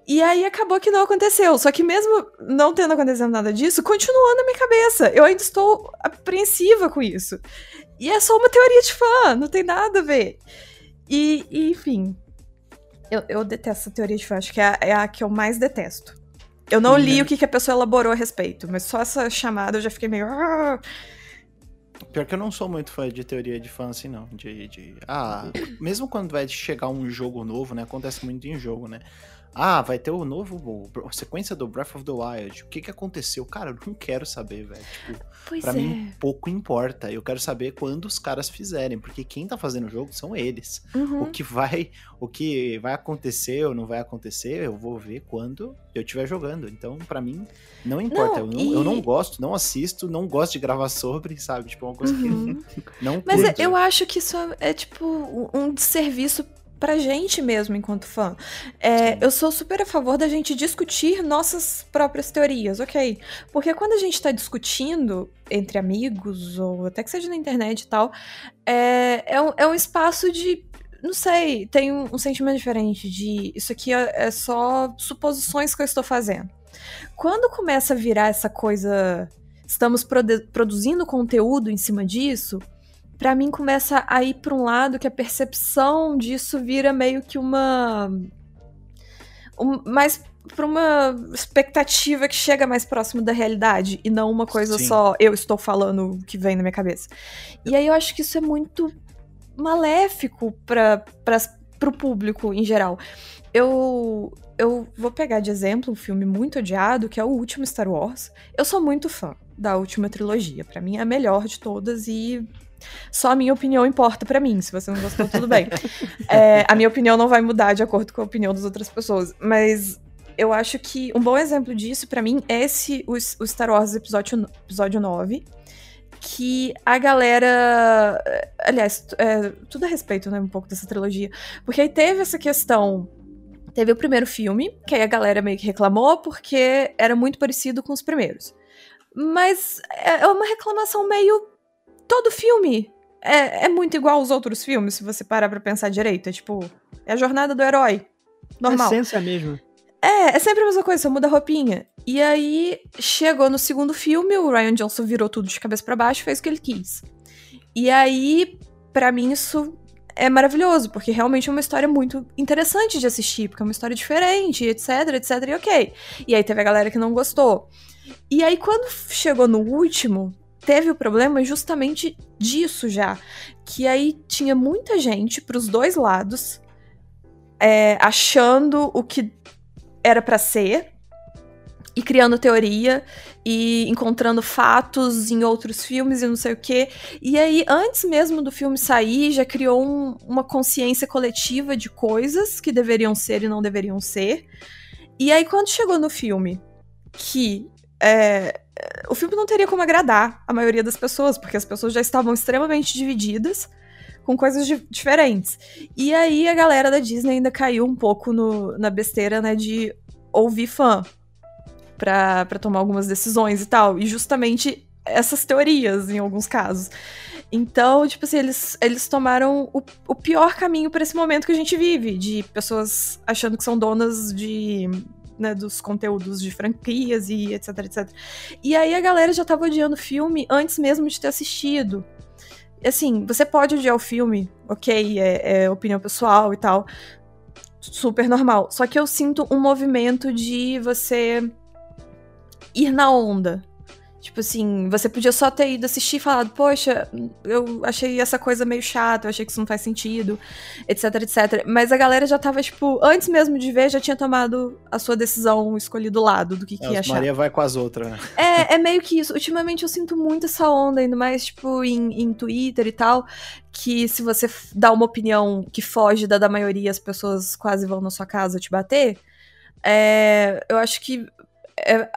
E aí acabou que não aconteceu. Só que mesmo não tendo acontecido nada disso, continuou na minha cabeça. Eu ainda estou apreensiva com isso. E é só uma teoria de fã, não tem nada a ver. E, e, enfim. Eu, eu detesto essa teoria de fã, acho que é a, é a que eu mais detesto. Eu não li o que, que a pessoa elaborou a respeito, mas só essa chamada eu já fiquei meio. "Ah". Pior que eu não sou muito fã de teoria de fã assim, não. De, de... Ah, mesmo quando vai chegar um jogo novo, né? Acontece muito em jogo, né? Ah, vai ter o novo, a sequência do Breath of the Wild. O que que aconteceu? Cara, eu não quero saber, velho. Tipo, Pois pra é. mim pouco importa. Eu quero saber quando os caras fizerem, porque quem tá fazendo o jogo são eles. Uhum. O que vai, o que vai acontecer ou não vai acontecer, eu vou ver quando eu estiver jogando. Então, pra mim, não importa. Não, eu, não, eu e- não gosto, não assisto, não gosto de gravar sobre, sabe? Tipo, é uma coisa Uhum. que não Mas é- curto. eu acho que isso é, é, tipo um- um desserviço pra gente mesmo enquanto fã. É, eu sou super a favor da gente discutir nossas próprias teorias, ok? Porque quando a gente tá discutindo entre amigos, ou até que seja na internet e tal, é, é, um, é um espaço de. Não sei, tem um, um sentimento diferente de isso aqui é, é só suposições que eu estou fazendo. Quando começa a virar essa coisa. Estamos prode- produzindo conteúdo em cima disso, pra mim começa a ir pra um lado que a percepção disso vira meio que uma. um- mais pra uma expectativa que chega mais próximo da realidade e não uma coisa Sim. só eu estou falando o que vem na minha cabeça. E aí eu acho que isso é muito maléfico para pro público em geral. Eu eu vou pegar de exemplo um filme muito odiado, que é o último Star Wars. Eu sou muito fã da última trilogia. Pra mim é a melhor de todas e só a minha opinião importa pra mim. Se você não gostou, tudo bem. É, a minha opinião não vai mudar de acordo com a opinião das outras pessoas. Mas eu acho que um bom exemplo disso pra mim é esse o, o Star Wars episódio, episódio 9. Que a galera. eh, Aliás, é, tudo a respeito, né? Um pouco dessa trilogia. Porque aí teve essa questão. Teve o primeiro filme, que aí a galera meio que reclamou porque era muito parecido com os primeiros. Mas é é uma reclamação meio. Todo filme é, é muito igual aos outros filmes, se você parar pra pensar direito. É tipo, é a jornada do herói. Normal. Essência é a mesma. É, é sempre a mesma coisa, só muda a roupinha. E aí, chegou no segundo filme, o Ryan Johnson virou tudo de cabeça pra baixo e fez o que ele quis. E aí, pra mim, isso é maravilhoso, porque realmente é uma história muito interessante de assistir, porque é uma história diferente, etc, etc, e ok. E aí teve a galera que não gostou. E aí, quando chegou no último, teve o problema justamente disso já. Que aí tinha muita gente pros dois lados, é, achando o que era pra ser e criando teoria e encontrando fatos em outros filmes e não sei o quê. E aí, antes mesmo do filme sair, já criou um- uma consciência coletiva de coisas que deveriam ser e não deveriam ser. E aí, quando chegou no filme, que é, o filme não teria como agradar a maioria das pessoas, porque as pessoas já estavam extremamente divididas com coisas di- diferentes. E aí a galera da Disney ainda caiu um pouco no- na besteira, né, de ouvir fã pra tomar algumas decisões e tal. E justamente essas teorias, em alguns casos. Então, tipo assim, eles, eles tomaram o, o pior caminho pra esse momento que a gente vive, de pessoas achando que são donas de. Né, dos conteúdos de franquias e etc, etc. E aí a galera já tava odiando o filme antes mesmo de ter assistido. Assim, você pode odiar o filme, ok, é, é opinião pessoal e tal, super normal. Só que eu sinto um movimento de você ir na onda. Tipo assim, você podia só ter ido assistir e falado, poxa, eu achei essa coisa meio chata, eu achei que isso não faz sentido, etc, etc. Mas a galera já tava, tipo, antes mesmo de ver, já tinha tomado a sua decisão, escolhido o lado do que, que É, ia os achar. Maria vai com as outras, né? É, é meio que isso. Ultimamente eu sinto muito essa onda, ainda mais, tipo, em, em Twitter e tal, que se você dá uma opinião que foge da da maioria, as pessoas quase vão na sua casa te bater. É, eu acho que é,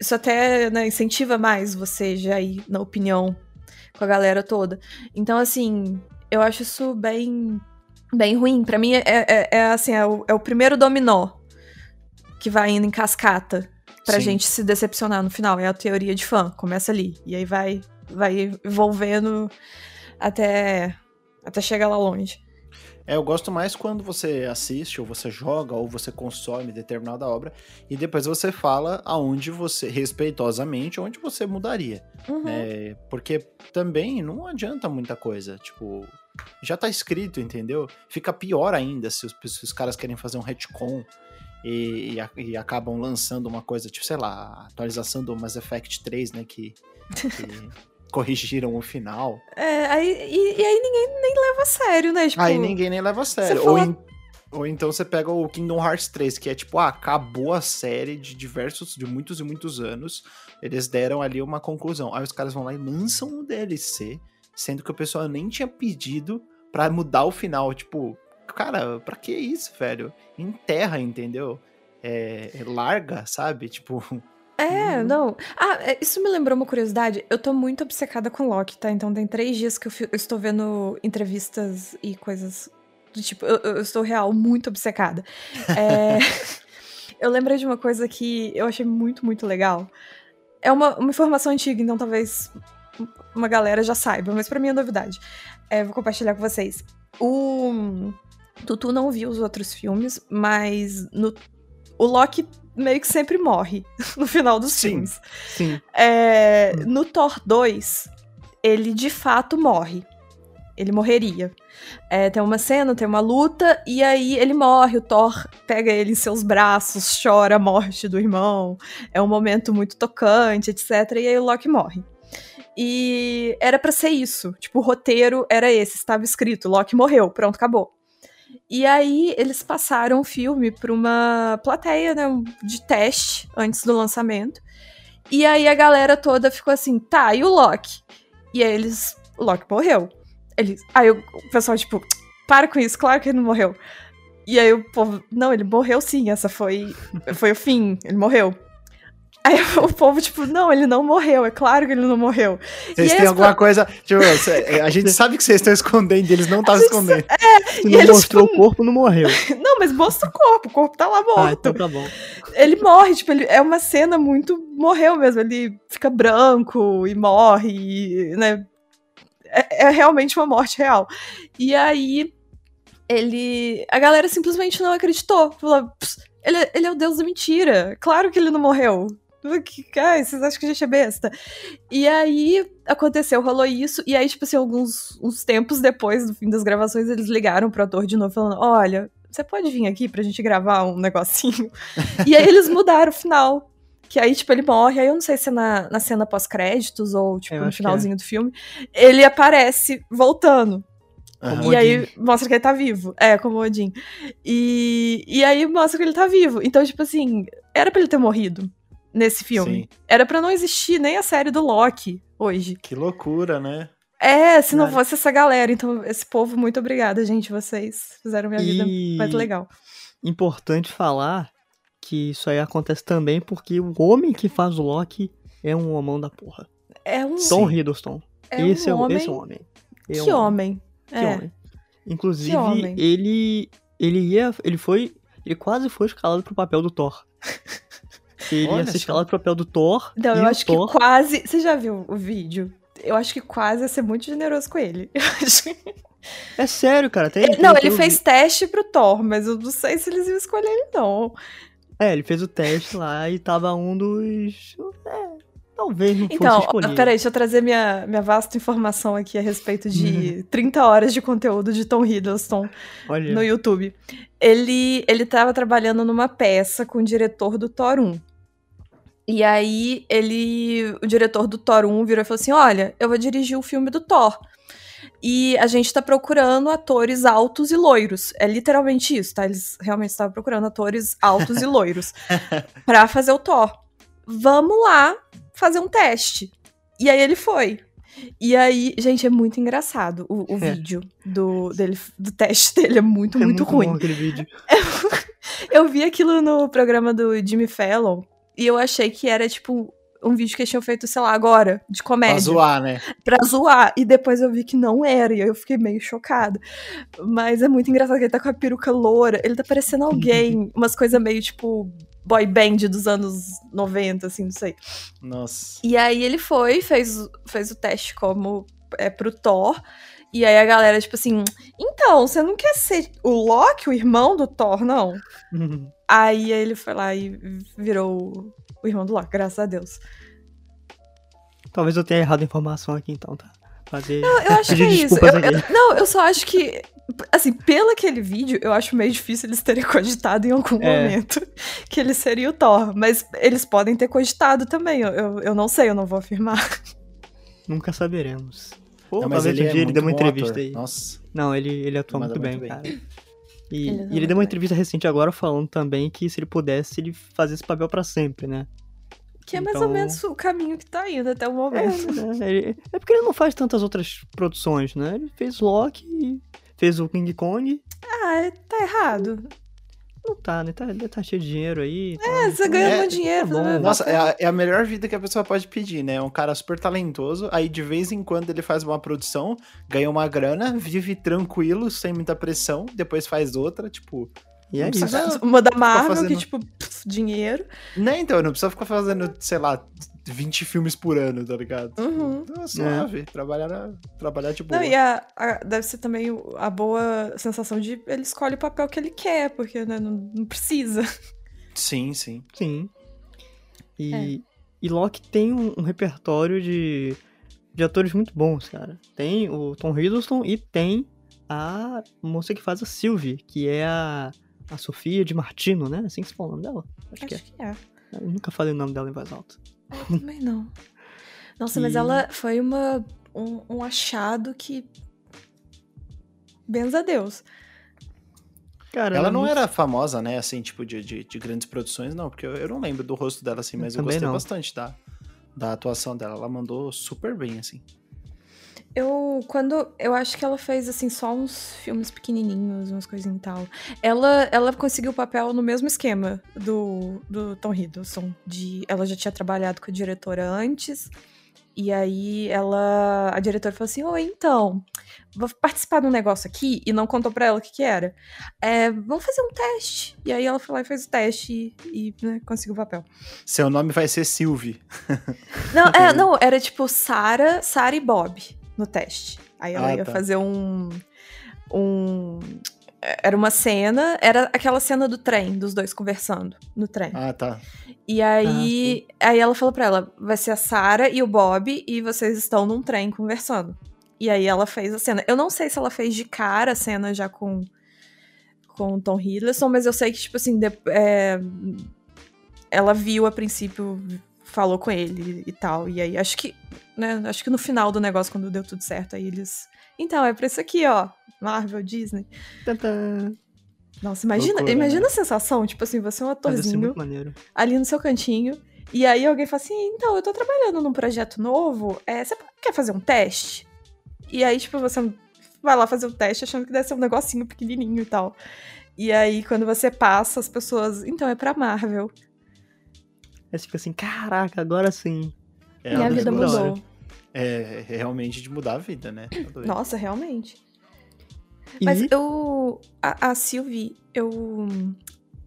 isso até né, incentiva mais você já ir na opinião com a galera toda. Então, assim, eu acho isso bem, bem ruim. Pra mim, é, é- é, assim, é o, é o primeiro dominó que vai indo em cascata pra Sim. gente se decepcionar no final. É a teoria de fã, começa ali. E aí vai, vai envolvendo até, até chegar lá longe. É, eu gosto mais quando você assiste, ou você joga, ou você consome determinada obra, e depois você fala aonde você, respeitosamente, onde você mudaria. Uhum. É, porque também não adianta muita coisa. Tipo, já tá escrito, entendeu? Fica pior ainda se os, se os caras querem fazer um retcon e, e, e acabam lançando uma coisa, tipo, sei lá, a atualização do Mass Effect 3, né? Que, que corrigiram o final. É, aí, e, e aí ninguém nem leva a sério, né? Tipo, Aí ninguém nem leva a sério. fala- Ou, em- ou então você pega o Kingdom Hearts 3, que é tipo, ah, acabou a série de diversos, de muitos e muitos anos. Eles deram ali uma conclusão. Aí os caras vão lá e lançam um DLC, sendo que o pessoal nem tinha pedido pra mudar o final. Tipo, cara, pra que isso, velho? Enterra, entendeu? É, é larga, sabe? Tipo, É, Uhum. não. Ah, é, isso me lembrou uma curiosidade. Eu tô muito obcecada com Loki, tá? Então tem três dias que eu, eu estou vendo entrevistas e coisas do tipo. Eu, eu estou real muito obcecada. É, eu lembrei de uma coisa que eu achei muito, muito legal. É uma, uma informação antiga, então talvez uma galera já saiba, mas pra mim é novidade. É, vou compartilhar com vocês. O Tutu não viu os outros filmes, mas no, o Loki meio que sempre morre no final dos Sim. filmes. Sim. É, no Thor 2, ele de fato morre. Ele morreria. É, tem uma cena, tem uma luta, e aí ele morre. O Thor pega ele em seus braços, chora a morte do irmão. É um momento muito tocante, etc. E aí o Loki morre. E era pra ser isso. Tipo, o roteiro era esse, estava escrito: Loki morreu, pronto, acabou. E aí eles passaram o filme pra uma plateia, né, de teste antes do lançamento. E aí a galera toda ficou assim, tá, e o Loki? E aí eles, o Loki morreu. Eles, aí o pessoal, tipo, para com isso, claro que ele não morreu. E aí o povo, não, ele morreu sim, essa foi, foi o fim, ele morreu. Aí o povo, tipo, não, ele não morreu, é claro que ele não morreu. vocês têm alguma fa- coisa. Tipo, cê- a gente sabe que vocês estão escondendo, eles não estavam escondendo. Se E não eles, mostrou tipo, o corpo, não morreu. Não, mas mostra o corpo, o corpo tá lá Ah, morto. então tá bom. ele morre, tipo, ele, é uma cena muito. Morreu mesmo. Ele fica branco e morre, e, né? É, é realmente uma morte real. E aí, ele. A galera simplesmente não acreditou. Falou: "Pss, ele, é- ele é o deus da mentira. Claro que ele não morreu. Que, ai, vocês acham que a gente é besta? E aí aconteceu, rolou isso, e aí, tipo assim, alguns uns tempos depois do fim das gravações, eles ligaram pro ator de novo, falando: Olha, você pode vir aqui pra gente gravar um negocinho? e aí eles mudaram o final. Que aí, tipo, ele morre. Aí eu não sei se é na, na cena pós-créditos ou, tipo, Eu no que finalzinho do filme. Ele aparece voltando. E aí mostra que ele tá vivo. É, como o Odin. E, e aí mostra que ele tá vivo. Então, tipo assim, era pra ele ter morrido nesse filme. Sim. Era pra não existir nem a série do Loki hoje. Que loucura, né? É, se não Cara. fosse essa galera. Então, esse povo, muito obrigada, gente. Vocês fizeram minha vida E- mais legal. Importante falar que isso aí acontece também porque o homem que faz o Loki é um homão da porra. É um, Tom Hiddleston. é um esse, é, o- homem. esse é o homem. É Que um homem. Que é. homem. Inclusive, Que homem. ele ele ia, ele foi, ele quase foi escalado pro papel do Thor. Ele Olha ia ser só. escalado pro papel do Thor. Não, eu acho Thor, que quase. Você já viu o vídeo? Eu acho que quase ia ser muito generoso com ele. Eu acho que- É sério, cara. Tem, tem- Não, tem ele fez teste pro Thor, mas eu não sei se eles iam escolher ele, não. É, ele fez o teste lá e tava um dos. É, talvez não fosse Então, escolhido. ó, peraí, deixa eu trazer minha, minha vasta informação aqui a respeito de Uhum. 30 horas de conteúdo de Tom Hiddleston Olha. no YouTube. Ele, ele tava trabalhando numa peça com o diretor do Thor 1. E aí, ele, o diretor do Thor 1 virou e falou assim: Olha, eu vou dirigir o filme do Thor. E a gente tá procurando atores altos e loiros. É literalmente isso, tá? Eles realmente estavam procurando atores altos e loiros pra fazer o Thor. Vamos lá fazer um teste. E aí ele foi. E aí, gente, é muito engraçado o, o É. vídeo do, dele, do teste dele. É muito, É muito, bom ruim. aquele vídeo. Eu vi aquilo no programa do Jimmy Fallon e eu achei que era, tipo, um vídeo que eles tinham feito, sei lá, agora, de Pra comédia. zoar, né? Pra zoar. E depois eu vi que não era, e aí eu fiquei meio chocada. Mas é muito engraçado que ele tá com a peruca loura, ele tá parecendo alguém, umas coisas meio, tipo, boy band dos anos 90, assim, não sei. Nossa. E aí ele foi, fez, fez o teste como é pro Thor. E aí a galera, tipo assim, então, você não quer ser o Loki, o irmão do Thor, não? Aí ele foi lá e virou o irmão do Loki, graças a Deus. Talvez eu tenha errado a informação aqui então, tá? fazer. Eu, eu acho que é isso. Eu- eu- não, eu só acho que. Assim, pelo aquele vídeo, eu acho meio difícil eles terem cogitado em algum É. momento que ele seria o Thor. Mas eles podem ter cogitado também. Eu, eu, eu não sei, eu não vou afirmar. Nunca saberemos. Pô, Não, mas talvez ele um é dia ele muito dê uma entrevista ator. aí. Nossa. Não, ele, ele atua Ele muito bem, muito cara. E Ele e ele, deu uma entrevista recente agora falando também que se ele pudesse, ele fazia esse papel pra sempre, né? Que é mais ou Então- menos o caminho que tá indo até o momento. É, né? Ele- é porque ele não faz tantas outras produções, né? Ele fez Loki, fez o King Kong. Ah, tá errado. Não tá, né? Tá, ele tá cheio de dinheiro aí. É, você ganha É, muito dinheiro. tá bom. fazendo Nossa, é a, é a melhor vida que a pessoa pode pedir, né? Um cara super talentoso, aí de vez em quando ele faz uma produção, ganha uma grana, vive tranquilo, sem muita pressão, depois faz outra, tipo. E é não isso. Uma da Marvel, fazendo- que, tipo, pff, dinheiro. Né, então, não precisa ficar fazendo, sei lá, 20 filmes por ano, tá ligado? Uhum. Então, suave, trabalhar, na- trabalhar de boa. Não, e a, a- deve ser também a boa sensação de ele escolhe o papel que ele quer, porque né, não, não precisa. Sim, sim. Sim. E, É. e Loki tem um, um repertório de, de atores muito bons, cara. Tem o Tom Hiddleston e tem a moça que faz a Sylvie, que é a, a Sofia de Martino, né? Assim que se fala o nome dela? Acho, que é. Acho que é. Eu nunca falei o nome dela em voz alta. Eu também não. Nossa, mas ela foi uma, um, um achado que. Benza a Deus. Cara, Ela não era famosa, né, assim, tipo, de, de, de grandes produções, não, porque eu, eu não lembro do rosto dela, assim, Eu mas eu também gostei não. bastante da, da atuação dela. Ela mandou super bem, assim. Eu, quando. Eu acho que ela fez, assim, só uns filmes pequenininhos, umas coisinhas e tal. Ela, ela conseguiu o papel no mesmo esquema do, do Tom Hiddleston. De, ela já tinha trabalhado com a diretora antes. E aí ela. A diretora falou assim: Oi, então. Vou participar de um negócio aqui e não contou pra ela o que, que era. É, vamos fazer um teste. E aí ela foi lá e fez o teste e, e, né, conseguiu o papel. Seu nome vai ser Sylvie. Não, é, não, era tipo Sarah, Sarah e Bob no teste. Aí ela Ah, ia tá. fazer um. Um. Era uma cena, era aquela cena do trem, dos dois conversando no trem. Ah, tá. E aí, aí ela falou pra ela: vai ser a Sarah e o Bob, e vocês estão num trem conversando. E aí ela fez a cena. Eu não sei se ela fez de cara a cena já com, com o Tom Hiddleston, mas eu sei que, tipo assim, de- é, ela viu a princípio, falou com ele e tal. E aí, acho que, né, acho que no final do negócio, quando deu tudo certo, aí eles. Então, é pra isso aqui, ó. Marvel, Disney. Tantã. Nossa, imagina, Loucura, imagina né? a sensação, tipo assim, você é um atorzinho ali no seu cantinho. E aí alguém fala assim, então, eu tô trabalhando num projeto novo, é, você quer fazer um teste? E aí, tipo, você vai lá fazer o teste achando que deve ser um negocinho pequenininho e tal. E aí, quando você passa, as pessoas, então, é pra Marvel. Aí você fica assim, caraca, agora sim. É, Minha vida hora. mudou. É, é realmente de mudar a vida, né? Tá. Nossa, realmente. E Mas eu. A, a Sylvie, eu.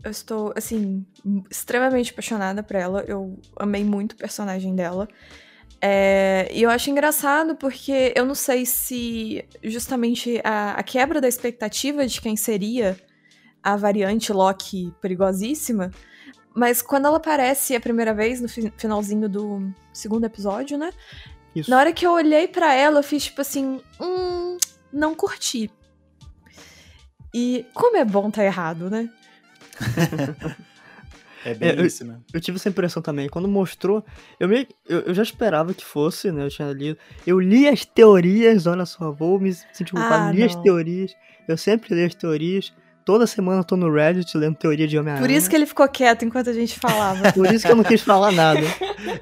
Eu estou, assim, extremamente apaixonada por ela. Eu amei muito o personagem dela. É, e eu acho engraçado porque eu não sei se justamente a, a quebra da expectativa de quem seria a variante Loki perigosíssima. Mas quando ela aparece a primeira vez, no fi- finalzinho do segundo episódio, né? isso. Na hora que eu olhei pra ela, eu fiz tipo assim, hum, não curti. E como é bom tá errado, né? É bem É, eu- isso, né? Eu tive essa impressão também. Quando mostrou, eu, meio, eu, eu já esperava que fosse, né? Eu tinha lido. Eu li as teorias, olha só, vou me sentir culpado. Ah, li as não. teorias. Eu sempre leio as teorias. Toda semana eu tô no Reddit lendo teoria de Homem-Aranha. Por isso que ele ficou quieto enquanto a gente falava. Por isso que eu não quis falar nada.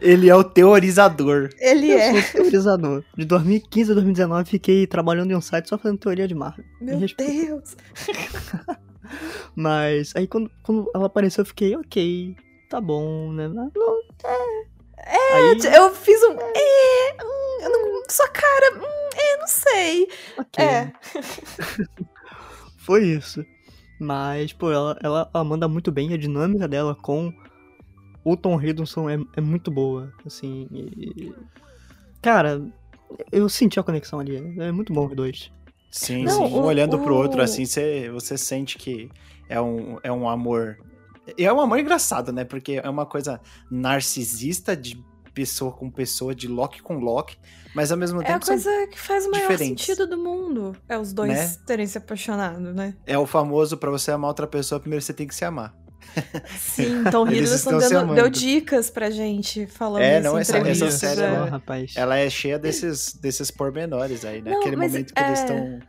Ele é o teorizador. ele Eu é. sou teorizador. De 2015 a 2019 fiquei trabalhando em um site só fazendo teoria de Marvel. Me Meu. Deus. Mas aí quando, quando ela apareceu eu fiquei, ok, tá bom, né? Não, é. Aí, Eu fiz um. É, hum, eu não, sua cara. Hum, é, não sei. ok. É. Foi isso. Mas, pô, ela, ela, ela manda muito bem. A dinâmica dela com o Tom Hiddleston é, é muito boa. Assim, e- Cara, eu senti a conexão ali. É muito bom os dois. Sim, Não, sim. Um o- olhando pro o- outro assim, você, você sente que é um, é um amor. E é um amor engraçado, né? Porque é uma coisa narcisista de pessoa com pessoa, de Loki com Loki, mas ao mesmo tempo. É a coisa que faz o maior diferentes. sentido do mundo. É os dois Né? terem se apaixonado, né? É o famoso pra você amar outra pessoa, primeiro você tem que se amar. Sim, Tom Eles Hiddleston se deu, dicas pra gente falando É, não, essa- essa entrevistas, série, é. ela-. Ela é cheia desses, desses pormenores aí, né? Não, Aquele mas momento que eles é- estão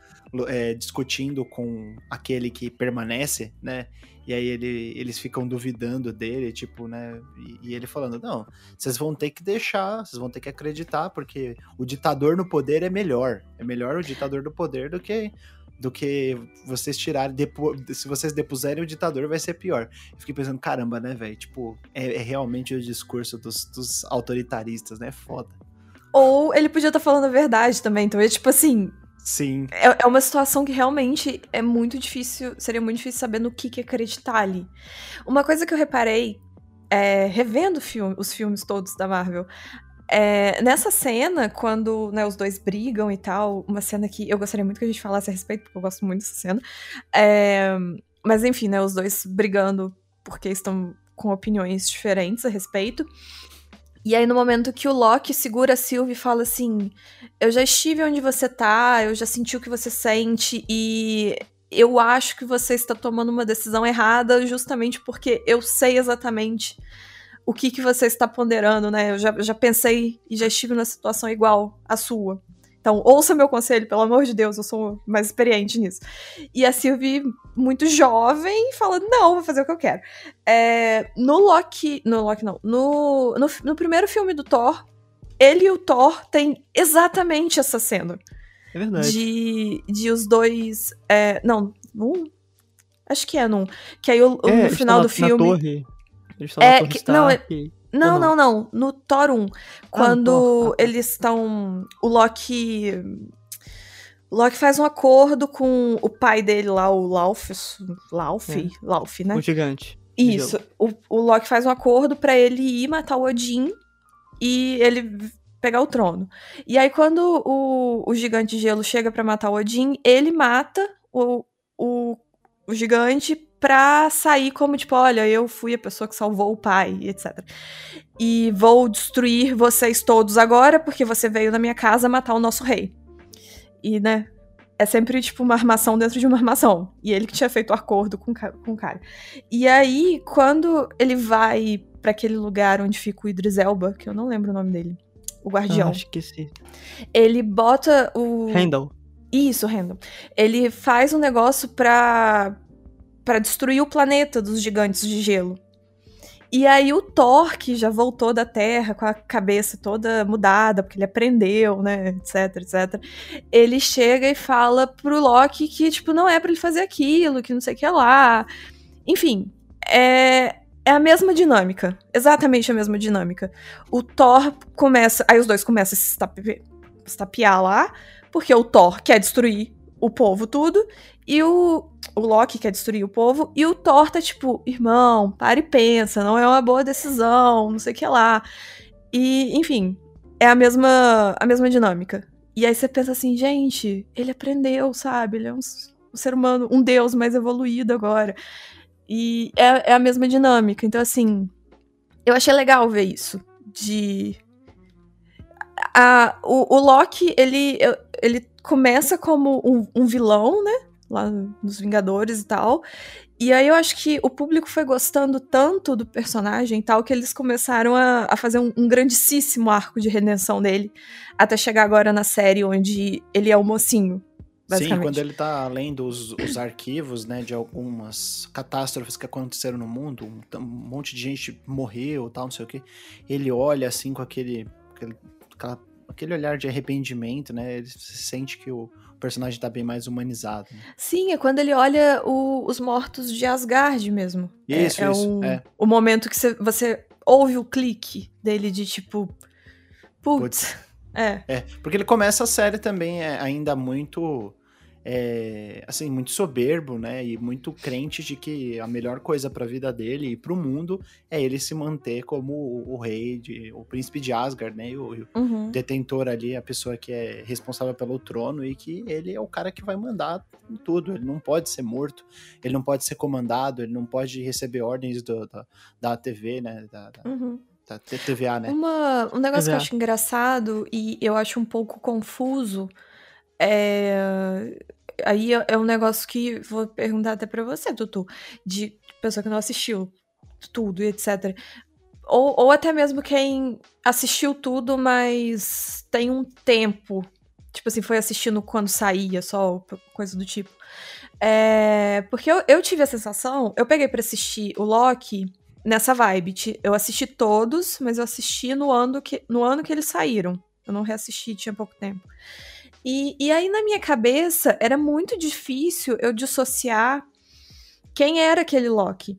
é, discutindo com aquele que permanece, né? E aí ele, eles ficam duvidando dele, tipo, né? E, e ele falando, não, vocês vão ter que deixar, vocês vão ter que acreditar, porque o ditador no poder é melhor. É melhor o ditador no poder do que do que vocês tirarem, depo- se vocês depuserem o ditador vai ser pior. Eu fiquei pensando, caramba, né, velho? Tipo, é, é realmente o discurso dos, dos autoritaristas, né? Foda. Ou ele podia estar falando a verdade também. Então, é tipo assim, Sim, é, é uma situação que realmente é muito difícil, seria muito difícil saber no que, que acreditar ali. Uma coisa que eu reparei, é, revendo filme- os filmes todos da Marvel, é, nessa cena, quando né, os dois brigam e tal, uma cena que eu gostaria muito que a gente falasse a respeito, porque eu gosto muito dessa cena. é, mas enfim, né, os dois brigando porque estão com opiniões diferentes a respeito. E aí, no momento que o Loki segura a Sylvie e fala assim: Eu já estive onde você tá, eu já senti o que você sente, e eu acho que você está tomando uma decisão errada justamente porque eu sei exatamente o que, que você está ponderando, né? Eu já, já pensei e já estive numa situação igual à sua. Então, ouça meu conselho, pelo amor de Deus, eu sou mais experiente nisso. E a Sylvie, muito jovem, fala: Não, vou fazer o que eu quero. É, no Loki. No Loki, não. No, no, no primeiro filme do Thor, ele e o Thor têm exatamente essa cena. É verdade. De, de os dois. é, não, num. Acho que é num. Que aí o, É, no final do filme. Na torre. Eles estão É, na torre que- não, é-. Não, não, não. No Thor 1. Quando Thor, ah, tá. eles estão. O Loki. Loki faz um acordo com o pai dele lá, o Lauf. Lauf? É. Lauf, né? O gigante. Isso. O, o Loki faz um acordo pra ele ir matar o Odin e ele pegar o trono. E aí, quando o, o gigante de gelo chega pra matar o Odin, ele mata o, o, o gigante pra sair como, tipo, olha, eu fui a pessoa que salvou o pai, etc. E vou destruir vocês todos agora, porque você veio na minha casa matar o nosso rei. E, né, é sempre, tipo, uma armação dentro de uma armação. E ele que tinha feito o acordo com, com o cara. E aí, quando ele vai pra aquele lugar onde fica o Idris Elba, que eu não lembro o nome dele, o guardião, Ah, esqueci. ele bota o... Randall. Isso, Randall. Ele faz um negócio pra, pra destruir o planeta dos gigantes de gelo. E aí o Thor, que já voltou da Terra com a cabeça toda mudada, porque ele aprendeu, né, etc, etc. Ele chega e fala pro Loki que, tipo, não é pra ele fazer aquilo, que não sei o que lá. Enfim, é, é a mesma dinâmica. Exatamente a mesma dinâmica. O Thor começa... Aí os dois começam a se estape- estapear lá, porque o Thor quer destruir o povo tudo, e o, o Loki quer destruir o povo, e o Thor tá tipo, irmão, para e pensa, não é uma boa decisão, não sei o que lá. E, enfim, é a mesma, a mesma dinâmica. E aí você pensa assim, gente, ele aprendeu, sabe? Ele é um, um ser humano, um deus mais evoluído agora. E é, é a mesma dinâmica. Então, assim, eu achei legal ver isso. De a, o, o Loki, ele, ele começa como um, um vilão, né? Lá nos Vingadores e tal. E aí eu acho que o público foi gostando tanto do personagem e tal, que eles começaram a, a fazer um, um grandíssimo arco de redenção dele. Até chegar agora na série onde ele é o mocinho. Sim, quando ele tá lendo os, os arquivos, né, de algumas catástrofes que aconteceram no mundo, um, um monte de gente morreu, tal, não sei o que, ele olha assim com aquele, aquele, aquela- aquele olhar de arrependimento, né, ele se sente que o personagem tá bem mais humanizado. né? Sim, é quando ele olha o- os mortos de Asgard mesmo. É- Isso, é, isso, o, é. o momento que você, você ouve o clique dele de tipo. Putz. É. É, porque ele começa a série também é, ainda muito, é, assim, muito soberbo, né, e muito crente de que a melhor coisa pra vida dele e pro mundo é ele se manter como o, o rei, de, o príncipe de Asgard, né, e o, o Uhum. detentor ali, a pessoa que é responsável pelo trono e que ele é o cara que vai mandar em tudo, ele não pode ser morto, ele não pode ser comandado, ele não pode receber ordens do- da, da TV, né, da, da- Uhum. TVA, né? Uma, um negócio TVA. que eu acho engraçado e eu acho um pouco confuso é. Aí é, é um negócio que vou perguntar até pra você, Tutu, de pessoa que não assistiu tudo e etc. Ou, ou até mesmo quem assistiu tudo, mas tem um tempo. Tipo assim, foi assistindo quando saía, só coisa do tipo. É, porque eu, eu tive a sensação, eu peguei para assistir o Loki nessa vibe. Eu assisti todos, mas eu assisti no ano que, no ano que eles saíram. Eu não reassisti, tinha pouco tempo. E, e aí, na minha cabeça, era muito difícil eu dissociar quem era aquele Loki.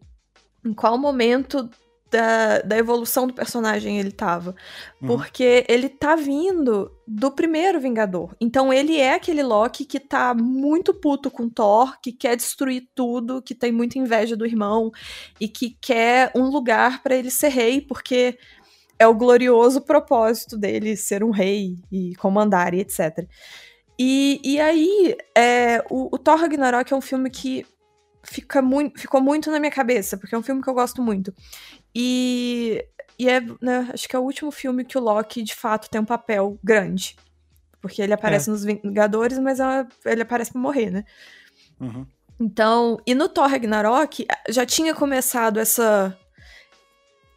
Em qual momento da, da evolução do personagem ele tava. Uhum. Porque ele tá vindo do primeiro Vingador. Então ele é aquele Loki que tá muito puto com Thor, que quer destruir tudo, que tem muita inveja do irmão e que quer um lugar para ele ser rei, porque é o glorioso propósito dele ser um rei e comandar e etc. E, e aí, é, o, o Thor Ragnarok é um filme que fica muito, ficou muito na minha cabeça, porque é um filme que eu gosto muito. E, e é, né, acho que é o último filme que o Loki, de fato, tem um papel grande. Porque ele aparece é. nos Vingadores, mas é, ele aparece pra morrer, né? Uhum. Então, e no Thor Ragnarok, já tinha começado essa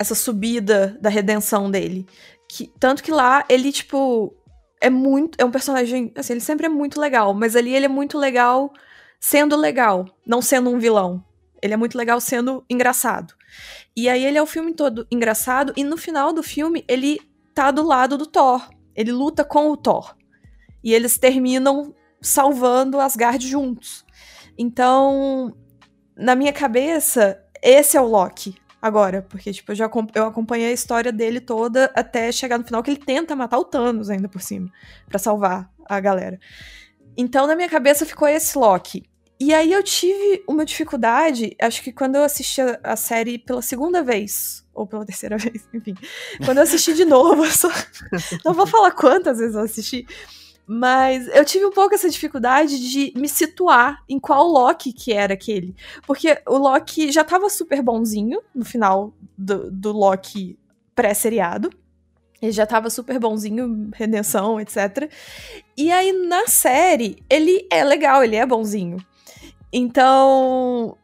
essa subida da redenção dele. Que, tanto que lá ele, tipo, é muito. É um personagem. Assim, ele sempre é muito legal, mas ali ele é muito legal sendo legal, não sendo um vilão. Ele é muito legal sendo engraçado. E aí ele é o filme todo engraçado, e no final do filme ele tá do lado do Thor. Ele luta com o Thor. E eles terminam salvando Asgard juntos. Então, na minha cabeça, esse é o Loki agora, porque tipo, eu já eu acompanhei a história dele toda até chegar no final que ele tenta matar o Thanos ainda por cima, para salvar a galera. Então, na minha cabeça ficou esse Loki. E aí eu tive uma dificuldade, acho que quando eu assisti a, série pela segunda vez, ou pela terceira vez, enfim. Quando eu assisti de novo, eu só... não vou falar quantas vezes eu assisti, mas eu tive um pouco essa dificuldade de me situar em qual Loki que era aquele. Porque o Loki já tava super bonzinho no final do, do Loki pré-seriado. Ele já tava super bonzinho, redenção, etc. E aí, na série, ele é legal, ele é bonzinho. Então,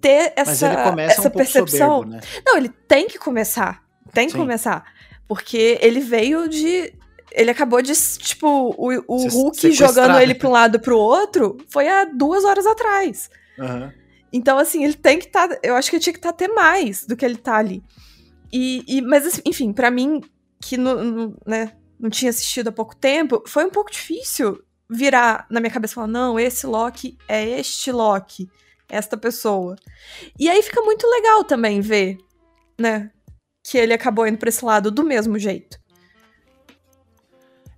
ter essa, essa um percepção. Soberbo, né? Não, ele tem que começar. Tem que Sim. começar. Porque ele veio de. Ele acabou de. Tipo, o, o Hulk jogando ele pra um lado pro outro foi há duas horas atrás. Uhum. Então, assim, ele tem que estar. Tá, eu acho que ele tinha que estar tá até mais do que ele tá ali. E, e mas, assim, enfim, para mim, que no, no, né, não tinha assistido há pouco tempo, foi um pouco difícil virar na minha cabeça e falar: não, esse Loki é este Loki, esta pessoa. E aí fica muito legal também ver, né, que ele acabou indo pra esse lado do mesmo jeito.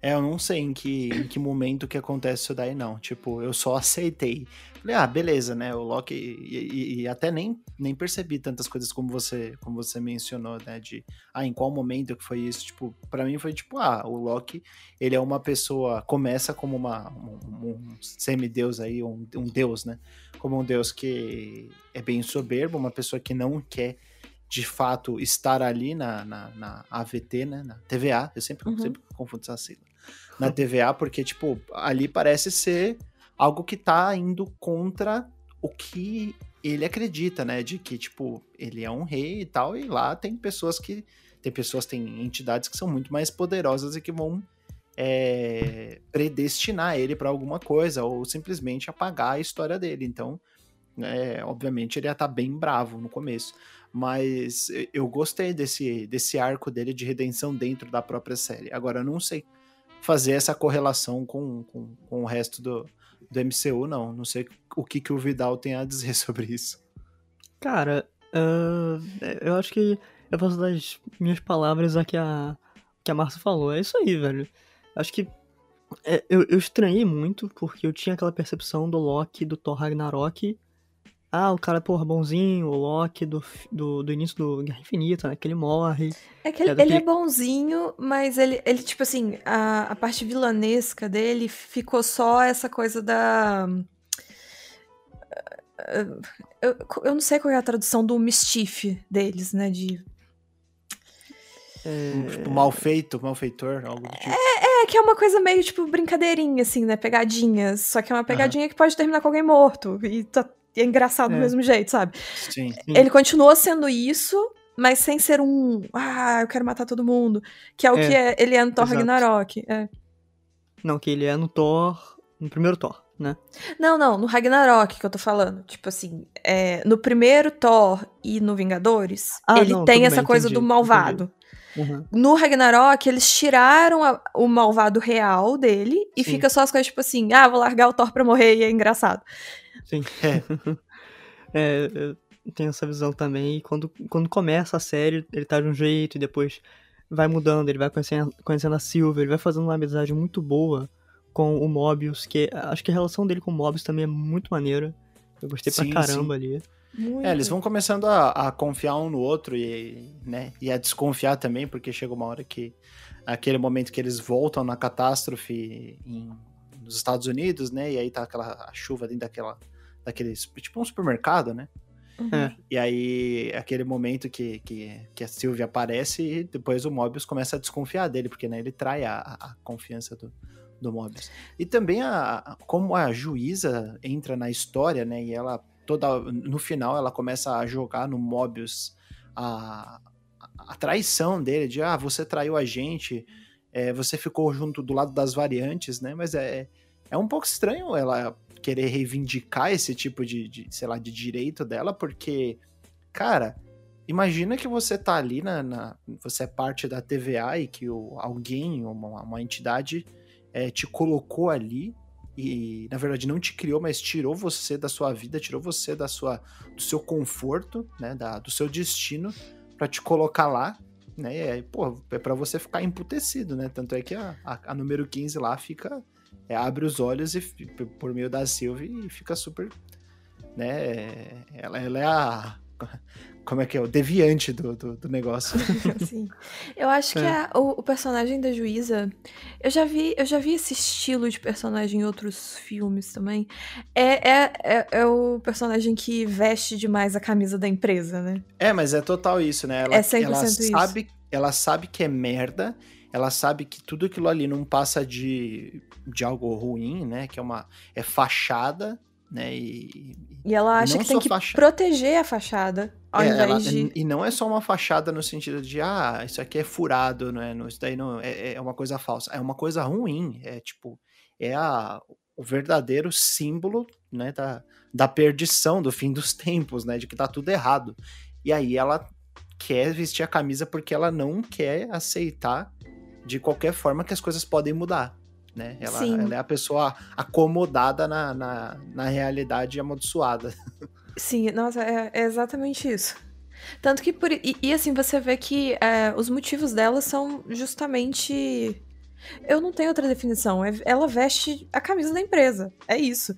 É, eu não sei em que, em que momento que acontece isso daí, não. Tipo, eu só aceitei. Falei, ah, beleza, né? O Loki. E, e, e, até nem, nem percebi tantas coisas como você, como você mencionou, né? De, ah, em qual momento que foi isso? Tipo, para mim foi tipo, ah, o Loki, ele é uma pessoa. Começa como uma, um, um semideus aí, um, um deus, né? Como um deus que é bem soberbo, uma pessoa que não quer de fato estar ali na, na, na AVT, né? Na TVA, eu sempre, uhum. sempre confundo essa sigla. Na TVA, porque, tipo, ali parece ser algo que tá indo contra o que ele acredita, né? De que, tipo, ele é um rei e tal, e lá tem pessoas que. Tem pessoas, tem entidades que são muito mais poderosas e que vão é, predestinar ele para alguma coisa, ou simplesmente apagar a história dele. Então, é, obviamente, ele ia estar tá bem bravo no começo. Mas eu gostei desse, desse arco dele de redenção dentro da própria série. Agora, eu não sei fazer essa correlação com, com, com o resto do, do MCU, não. Não sei o que, que o Vidal tem a dizer sobre isso. Cara, uh, eu acho que eu posso dar as minhas palavras a que a, que a Marcia falou. É isso aí, velho. Acho que é, eu, eu estranhei muito, porque eu tinha aquela percepção do Loki do Thor Ragnarok ah, o cara, porra, bonzinho, o Loki do, do, do início do Guerra Infinita, né? Que ele morre. É que ele é, ele é bonzinho, mas ele, ele tipo assim, a, a parte vilanesca dele ficou só essa coisa da. Eu, eu não sei qual é a tradução do mischief deles, né? De. Um, tipo, mal feito, malfeitor, algo do tipo. É que é uma coisa meio, tipo, brincadeirinha, assim, né? Pegadinha. Só que é uma pegadinha que pode terminar com alguém morto. E tá, é engraçado do É. mesmo jeito, sabe? Sim. Sim. Ele continua sendo isso, mas sem ser um. Ah, eu quero matar todo mundo. Que é o É, que é, ele é no Thor exato. Ragnarok. É. Não, que ele é no Thor, no primeiro Thor, né? Não, não, no Ragnarok que eu tô falando. Tipo assim, é, no primeiro Thor e no Vingadores, Ah, ele não, tem essa bem, coisa entendi, do malvado. Uhum. No Ragnarok, eles tiraram a- o malvado real dele e Sim. fica só as coisas tipo assim: ah, vou largar o Thor pra morrer e é engraçado. Sim. É. É, eu tenho essa visão também. E quando, quando começa a série, ele tá de um jeito e depois vai mudando, ele vai conhecendo, conhecendo a Silver, ele vai fazendo uma amizade muito boa com o Mobius, que acho que a relação dele com o Mobius também é muito maneira. Eu gostei Sim, pra caramba ali. Muito. É, eles vão começando a, a confiar um no outro e, né, e a desconfiar também, porque chega uma hora que aquele momento que eles voltam na catástrofe em- nos Estados Unidos, né? E aí tá aquela a chuva dentro daquela daquele tipo um supermercado, né? Uhum. É. E aí aquele momento que, que, que a Sylvia aparece e depois o Mobius começa a desconfiar dele, porque né, ele trai a, a confiança do, do Mobius. E também a- como a juíza entra na história, né? E ela toda no final ela começa a jogar no Mobius a, a traição dele de ah você traiu a gente, é, você ficou junto do lado das variantes, né? Mas é é um pouco estranho ela querer reivindicar esse tipo de, de sei lá de direito dela, porque cara Imagina que você tá ali na, na- Você é parte da TVA e que o, alguém, uma, uma entidade, é, te colocou ali e, na verdade, não te criou, mas tirou você da sua vida, tirou você da sua, do seu conforto, né? Da, do seu destino, pra te colocar lá, né? E aí, pô, é pra você ficar emputecido, né? Tanto é que a, a, a número 15 lá fica. é, abre os olhos e por meio da Sylvie e fica super. Né? Ela, ela é a. Como é que é? O deviante do, do, do negócio. Sim. Eu acho que É. a- o, o personagem da juíza. Eu já vi, eu já vi esse estilo de personagem em outros filmes também. É, é, é, é o personagem que veste demais a camisa da empresa, né? É, mas é total isso, né? Ela, É 100% ela isso. sabe, ela sabe que é merda, ela sabe que tudo aquilo ali não passa de, de algo ruim, né? Que é uma é fachada, né? E, E ela acha não que tem que proteger a fachada, ao é, invés ela- de. e não é só uma fachada no sentido de ah, isso aqui é furado, não é? Não, isso daí não é, é uma coisa falsa, é uma coisa ruim, é tipo é a, o verdadeiro símbolo, né? Da, da perdição, do fim dos tempos, né? De que tá tudo errado. E aí ela quer vestir a camisa porque ela não quer aceitar de qualquer forma que as coisas podem mudar. Né? Ela, ela é a pessoa acomodada na, na, na realidade amaldiçoada. Sim, nossa, é, é exatamente isso. Tanto que por. E, e, assim, você vê que é, os motivos dela são justamente. Eu não tenho outra definição. é- ela veste a camisa da empresa. É isso.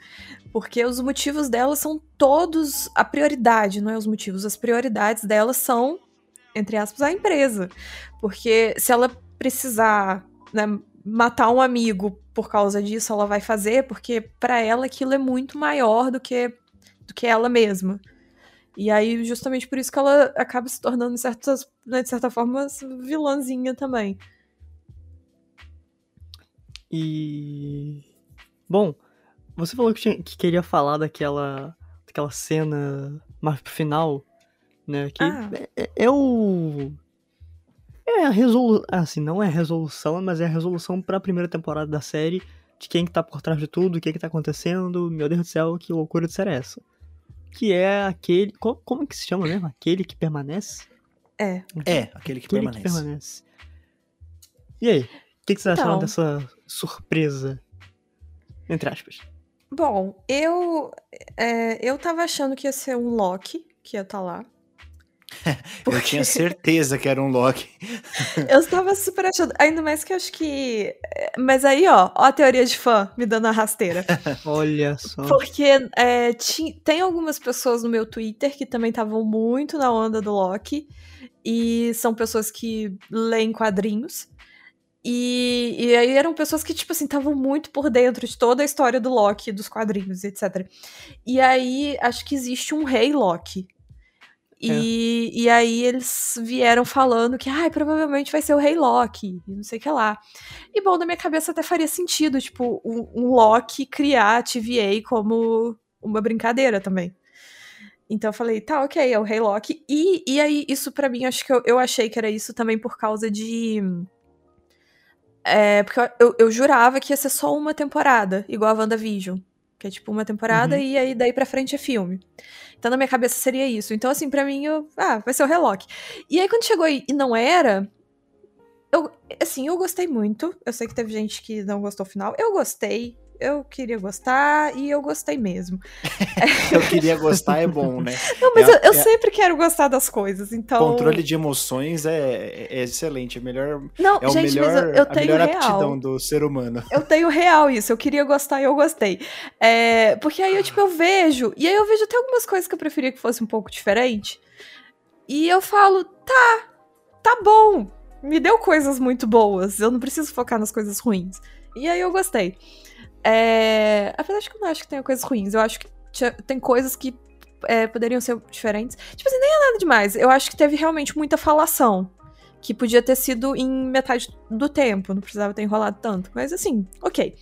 Porque os motivos dela são todos. A prioridade, não é os motivos. As prioridades dela são, entre aspas, a empresa. Porque se ela precisar né, matar um amigo por causa disso, ela vai fazer, porque pra ela aquilo é muito maior do que do que ela mesma. E aí, justamente por isso que ela acaba se tornando, de, certas, né, de certa forma, vilãzinha também. E. Bom, você falou que, tinha- que queria falar daquela, daquela cena mais pro final, né? Que Ah. é, é- é o. É a resolução. Assim, não é a resolução, mas é a resolução pra primeira temporada da série de quem que tá por trás de tudo, o que que tá acontecendo. Meu Deus do céu, que loucura de ser essa. Que é aquele. co- Como, que se chama mesmo? Aquele que permanece? É. É, aquele que Aquele permanece. que permanece. E aí? O que, que você Então. acharam dessa surpresa? Entre aspas. Bom, eu. é, eu tava achando que ia ser um Loki que ia estar lá. Eu tinha certeza que era um Loki. Eu estava super achando. Ainda mais que eu acho que. é, Mas aí, ó, ó a teoria de fã me dando a rasteira. Olha só. Porque é, ti- tem algumas pessoas no meu Twitter que também estavam muito na onda do Loki. E são pessoas que leem quadrinhos. E, e aí eram pessoas que, tipo assim, estavam muito por dentro de toda a história do Loki, dos quadrinhos, etc. E aí, acho que existe um rei Loki. E, é. e aí eles vieram falando que, ai, provavelmente vai ser o Rei Loki, e não sei o que lá. E bom, na minha cabeça até faria sentido, tipo, um, um Loki criar a TVA como uma brincadeira também. Então eu falei, tá, ok, é o Rei Loki. E, e aí, isso para mim, acho que eu, eu achei que era isso também por causa de. É, porque eu, eu, jurava que ia ser só uma temporada, igual a WandaVision. Que é tipo uma temporada uhum. e aí daí pra frente é filme. Então na minha cabeça seria isso. Então, assim, para mim, eu, ah, vai ser o Rei Loki. E aí quando chegou e não era, eu, assim, eu gostei muito. Eu sei que teve gente que não gostou do final. Eu gostei eu queria gostar e eu gostei mesmo. eu queria gostar é bom, né? Não, mas é, eu, eu é... sempre quero gostar das coisas, então. Controle de emoções é, é excelente, é melhor. Não, é gente, melhor, mas eu, eu tenho a melhor real. aptidão do ser humano. Eu tenho real isso, eu queria gostar e eu gostei. É, porque aí eu, tipo, eu vejo, e aí eu vejo até algumas coisas que eu preferia que fosse um pouco diferente. E eu falo, tá, tá bom. Me deu coisas muito boas. Eu não preciso focar nas coisas ruins. E aí eu gostei. É... Apesar de que eu não acho que tenha coisas ruins, eu acho que tem coisas que é, poderiam ser diferentes. Tipo assim, nem é nada demais. Eu acho que teve realmente muita falação. Que podia ter sido em metade do tempo, não precisava ter enrolado tanto. Mas assim, ok.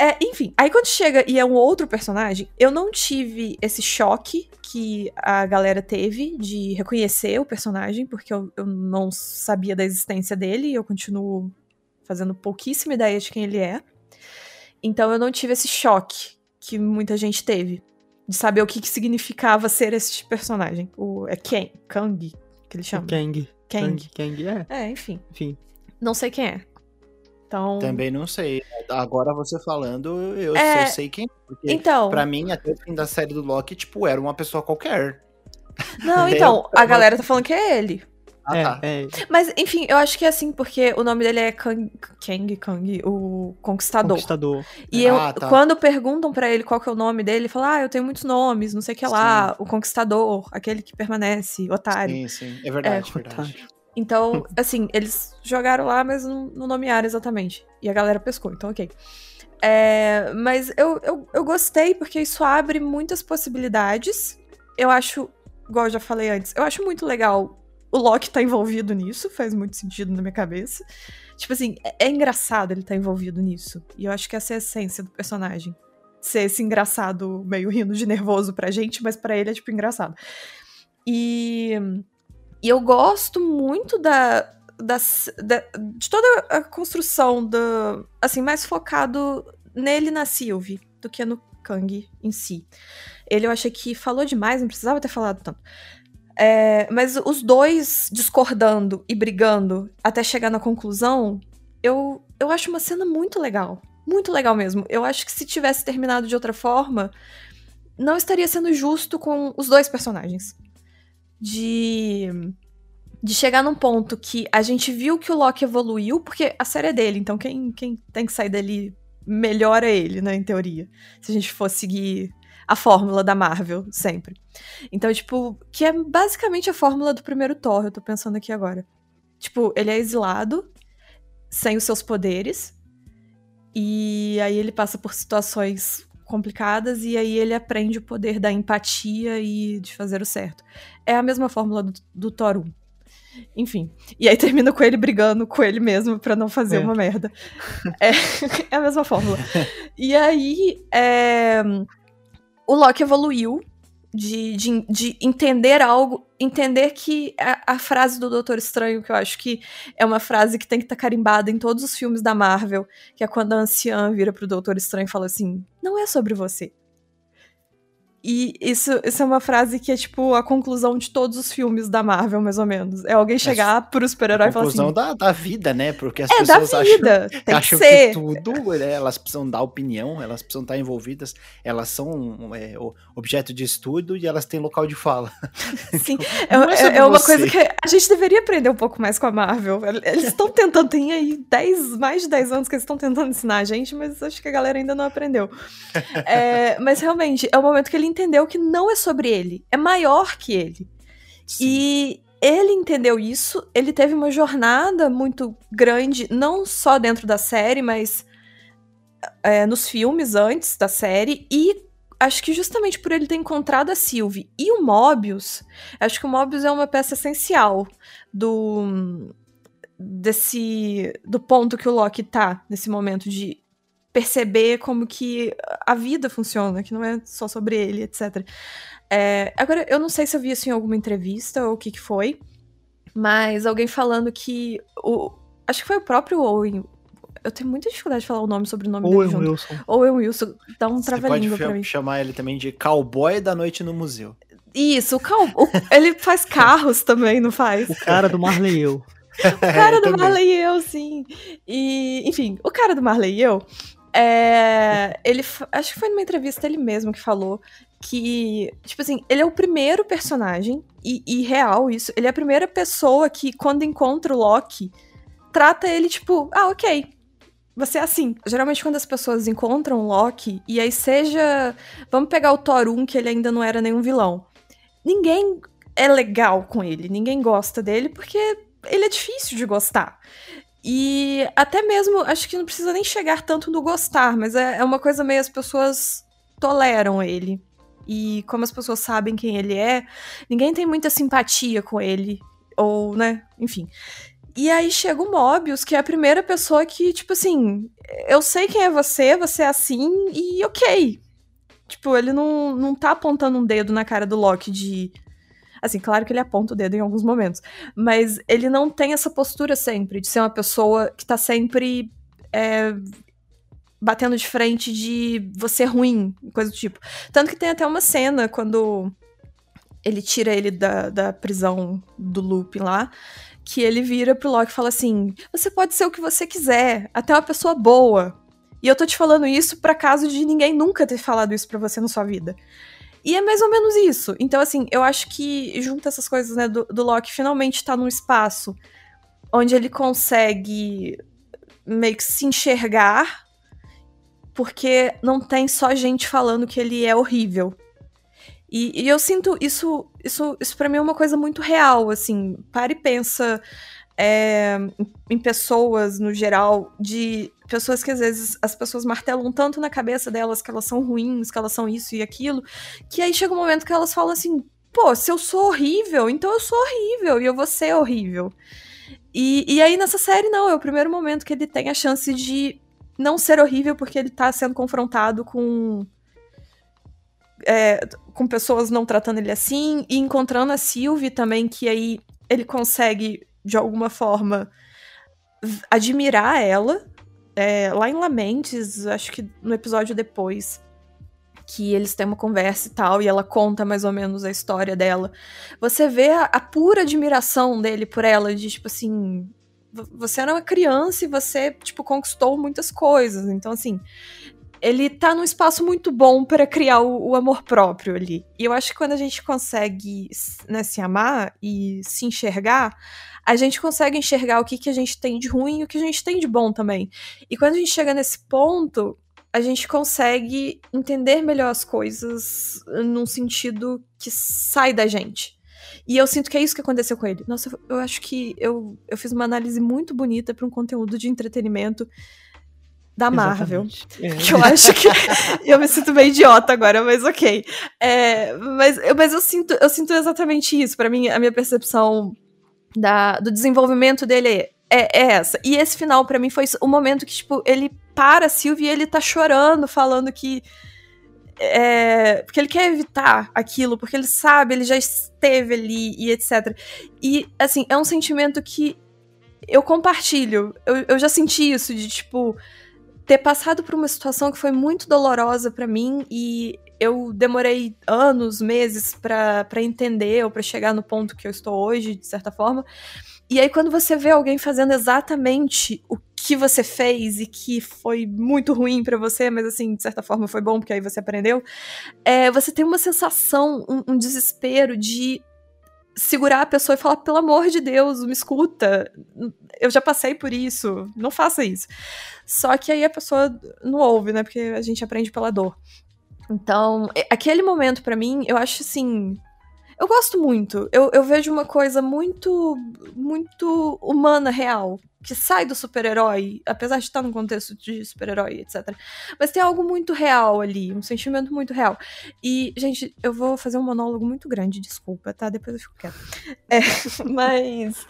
É, enfim, aí quando chega e é um outro personagem, eu não tive esse choque que a galera teve de reconhecer o personagem, porque eu, eu não sabia da existência dele e eu continuo fazendo pouquíssima ideia de quem ele é. Então eu não tive esse choque que muita gente teve. De saber o que, que significava ser esse personagem. O, é Kang, Kang, que ele chama. Kang. Kang. Kang, é. É, enfim. Enfim. Não sei quem é. Então... Também não sei. Agora você falando, eu, é... eu sei quem é. Porque então... pra mim, até o fim da série do Loki, tipo, era uma pessoa qualquer. Não, então, a galera tá falando que é ele. Ah, é, tá. é. Mas, enfim, eu acho que é assim, porque o nome dele é Kang, Kang, Kang o Conquistador. Conquistador. E eu, ah, tá. quando perguntam para ele qual que é o nome dele, ele fala, ah, eu tenho muitos nomes, não sei o que lá, o Conquistador, aquele que permanece, otário. Sim, sim, é verdade, é, verdade. Então, assim, eles jogaram lá, mas não, não nomearam exatamente. E a galera pescou, então ok. É, mas eu, eu, eu gostei porque isso abre muitas possibilidades. Eu acho, igual eu já falei antes, eu acho muito legal o Loki tá envolvido nisso, faz muito sentido na minha cabeça. Tipo assim, é, é engraçado ele tá envolvido nisso. E eu acho que essa é a essência do personagem. Ser esse engraçado, meio rindo de nervoso pra gente, mas para ele é tipo engraçado. E, e eu gosto muito da, da, da, de toda a construção do. Assim, mais focado nele na Sylvie do que no Kang em si. Ele eu achei que falou demais, não precisava ter falado tanto. É, mas os dois discordando e brigando até chegar na conclusão, eu, eu acho uma cena muito legal. Muito legal mesmo. Eu acho que se tivesse terminado de outra forma, não estaria sendo justo com os dois personagens. De. De chegar num ponto que a gente viu que o Loki evoluiu, porque a série é dele, então quem, quem tem que sair dali melhor é ele, né, em teoria. Se a gente for seguir a fórmula da Marvel, sempre. Então, tipo, que é basicamente a fórmula do primeiro Thor, eu tô pensando aqui agora. Tipo, ele é exilado, sem os seus poderes, e aí ele passa por situações complicadas e aí ele aprende o poder da empatia e de fazer o certo. É a mesma fórmula do, do Thor 1. Enfim. E aí termina com ele brigando com ele mesmo para não fazer é. uma merda. É, é, a mesma fórmula. E aí, é, o Loki evoluiu de, de, de, entender algo, entender que a, a, frase do Doutor Estranho, que eu acho que é uma frase que tem que estar tá carimbada em todos os filmes da Marvel, que é quando a anciã vira pro Doutor Estranho e fala assim: não é sobre você, e isso, isso é uma frase que é tipo a conclusão de todos os filmes da Marvel, mais ou menos. É alguém chegar é, pro super-herói e falar assim. conclusão da, da vida, né? Porque as é, pessoas da vida. acham, acham que, que tudo, né, elas precisam dar opinião, elas precisam estar envolvidas, elas são é, objeto de estudo e elas têm local de fala. Sim, então, é, é, é uma coisa que a gente deveria aprender um pouco mais com a Marvel. Eles estão tentando, tem aí 10, mais de 10 anos que eles estão tentando ensinar a gente, mas acho que a galera ainda não aprendeu. É, mas realmente, é o momento que ele entendeu que não é sobre ele, é maior que ele. Sim. E ele entendeu isso, ele teve uma jornada muito grande, não só dentro da série, mas é, nos filmes antes da série, e acho que justamente por ele ter encontrado a Sylvie e o Mobius, acho que o Mobius é uma peça essencial do desse do ponto que o Loki tá nesse momento de perceber como que a vida funciona, que não é só sobre ele, etc. É, agora, eu não sei se eu vi isso em alguma entrevista ou o que, que foi, mas alguém falando que o, acho que foi o próprio Owen eu tenho muita dificuldade de falar o nome sobre o nome Owen dele Wilson. Owen Wilson. Dá um trava-língua pra mim. chamar ele também de cowboy da noite no museu. Isso, o, cal... o... ele faz carros também, não faz? O cara do Marley e eu. o cara é, do também. Marley e eu, sim. E, enfim, o cara do Marley e eu, é... ele, acho que foi numa entrevista ele mesmo que falou que, tipo assim, ele é o primeiro personagem, e, e real isso, ele é a primeira pessoa que, quando encontra o Loki, trata ele tipo, ah, ok, você é assim. Geralmente, quando as pessoas encontram o Loki, e aí seja. Vamos pegar o Thor 1, que ele ainda não era nenhum vilão. Ninguém é legal com ele, ninguém gosta dele, porque ele é difícil de gostar. E até mesmo, acho que não precisa nem chegar tanto no gostar, mas é, é uma coisa meio as pessoas toleram ele. E como as pessoas sabem quem ele é, ninguém tem muita simpatia com ele. Ou, né, enfim. E aí chega o Mobius, que é a primeira pessoa que, tipo assim, eu sei quem é você, você é assim, e ok. Tipo, ele não, não tá apontando um dedo na cara do Loki de. Assim, claro que ele aponta o dedo em alguns momentos. Mas ele não tem essa postura sempre, de ser uma pessoa que tá sempre. É, batendo de frente de você é ruim, coisa do tipo. Tanto que tem até uma cena quando ele tira ele da, da prisão do loop lá que ele vira pro Loki e fala assim: Você pode ser o que você quiser, até uma pessoa boa. E eu tô te falando isso para caso de ninguém nunca ter falado isso para você na sua vida. E é mais ou menos isso. Então, assim, eu acho que junta essas coisas, né, do, do Loki finalmente tá num espaço onde ele consegue meio que se enxergar, porque não tem só gente falando que ele é horrível. E, e eu sinto isso, isso, isso para mim é uma coisa muito real, assim. Para e pensa é, em pessoas no geral, de pessoas que às vezes as pessoas martelam tanto na cabeça delas que elas são ruins, que elas são isso e aquilo, que aí chega um momento que elas falam assim: pô, se eu sou horrível, então eu sou horrível e eu vou ser horrível. E, e aí nessa série, não, é o primeiro momento que ele tem a chance de não ser horrível porque ele tá sendo confrontado com é, com pessoas não tratando ele assim, e encontrando a Sylvie também, que aí ele consegue, de alguma forma, admirar ela. É, lá em Lamentes, acho que no episódio depois, que eles têm uma conversa e tal, e ela conta mais ou menos a história dela. Você vê a, a pura admiração dele por ela, de tipo assim. Você era uma criança e você, tipo, conquistou muitas coisas. Então, assim, ele tá num espaço muito bom para criar o, o, amor próprio ali. E eu acho que quando a gente consegue né, se amar e se enxergar, a gente consegue enxergar o que, que a gente tem de ruim e o que a gente tem de bom também. E quando a gente chega nesse ponto, a gente consegue entender melhor as coisas num sentido que sai da gente. E eu sinto que é isso que aconteceu com ele. Nossa, eu acho que eu, eu fiz uma análise muito bonita para um conteúdo de entretenimento da Marvel. É. Que eu acho que. eu me sinto meio idiota agora, mas ok. É, mas, mas eu sinto, eu sinto exatamente isso. para mim, a minha percepção da, do desenvolvimento dele é, é essa. E esse final, para mim, foi o momento que, tipo, ele para a Sylvie e ele tá chorando, falando que. É, porque ele quer evitar aquilo, porque ele sabe, ele já esteve ali e etc. E, assim, é um sentimento que eu compartilho. Eu, eu já senti isso, de tipo ter passado por uma situação que foi muito dolorosa para mim e eu demorei anos, meses para entender ou para chegar no ponto que eu estou hoje, de certa forma. E aí, quando você vê alguém fazendo exatamente o que você fez e que foi muito ruim para você, mas assim, de certa forma foi bom porque aí você aprendeu, é, você tem uma sensação, um, um desespero de segurar a pessoa e falar, pelo amor de Deus, me escuta. Eu já passei por isso, não faça isso. Só que aí a pessoa não ouve, né? Porque a gente aprende pela dor. Então, aquele momento para mim, eu acho assim. Eu gosto muito. Eu, eu vejo uma coisa muito, muito humana, real. Que sai do super-herói, apesar de estar num contexto de super-herói, etc. Mas tem algo muito real ali, um sentimento muito real. E, gente, eu vou fazer um monólogo muito grande, desculpa, tá? Depois eu fico quieta. É, mas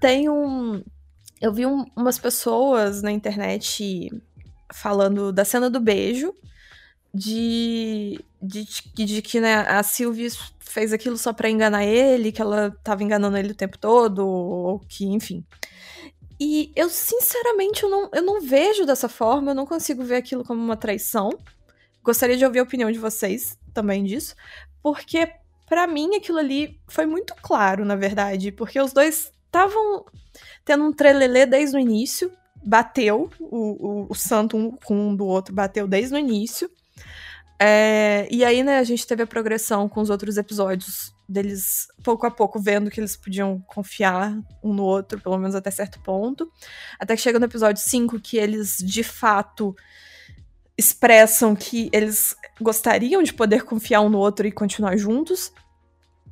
tem um. Eu vi um, umas pessoas na internet falando da cena do beijo de, de, de, que né, a Sylvie fez aquilo só para enganar ele, que ela tava enganando ele o tempo todo, ou que, enfim. E eu, sinceramente, eu não, eu não vejo dessa forma, eu não consigo ver aquilo como uma traição. Gostaria de ouvir a opinião de vocês também disso, porque para mim aquilo ali foi muito claro, na verdade, porque os dois estavam tendo um trelelê desde o início, bateu, o, o, o santo um com um do outro bateu desde o início. É, e aí, né, a gente teve a progressão com os outros episódios deles, pouco a pouco, vendo que eles podiam confiar um no outro, pelo menos até certo ponto. Até que chega no episódio 5 que eles, de fato, expressam que eles gostariam de poder confiar um no outro e continuar juntos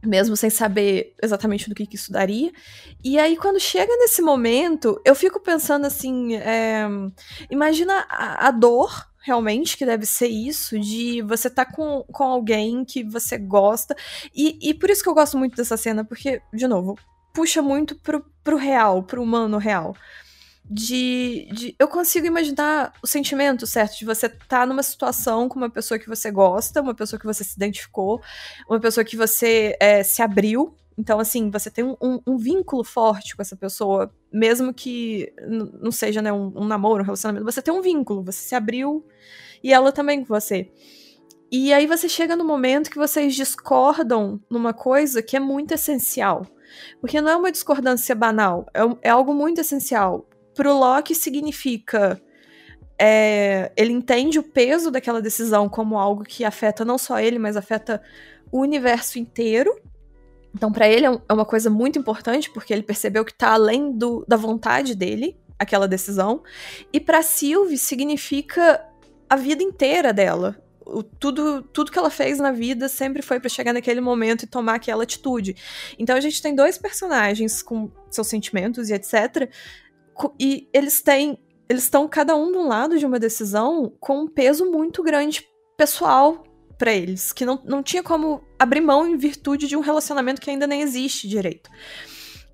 mesmo sem saber exatamente do que, que isso daria. E aí, quando chega nesse momento, eu fico pensando assim: é, imagina a, a, dor realmente que deve ser isso, de você tá com, com alguém que você gosta. E, e por isso que eu gosto muito dessa cena, porque, de novo, puxa muito pro, pro real, pro humano real de, de, Eu consigo imaginar o sentimento, certo? De você estar tá numa situação com uma pessoa que você gosta, uma pessoa que você se identificou, uma pessoa que você é, se abriu. Então, assim, você tem um, um, vínculo forte com essa pessoa, mesmo que não seja né, um, um namoro, um relacionamento. Você tem um vínculo, você se abriu e ela também com você. E aí você chega no momento que vocês discordam numa coisa que é muito essencial. Porque não é uma discordância banal, é, é algo muito essencial pro Loki significa. É, ele entende o peso daquela decisão como algo que afeta não só ele, mas afeta o universo inteiro. Então, para ele é, é uma coisa muito importante, porque ele percebeu que tá além do, da vontade dele, aquela decisão. E para Sylvie significa a vida inteira dela. O, tudo, tudo que ela fez na vida sempre foi para chegar naquele momento e tomar aquela atitude. Então a gente tem dois personagens com seus sentimentos e etc e eles têm. Eles estão cada um de um lado de uma decisão com um peso muito grande pessoal para eles, que não, não tinha como abrir mão em virtude de um relacionamento que ainda nem existe direito.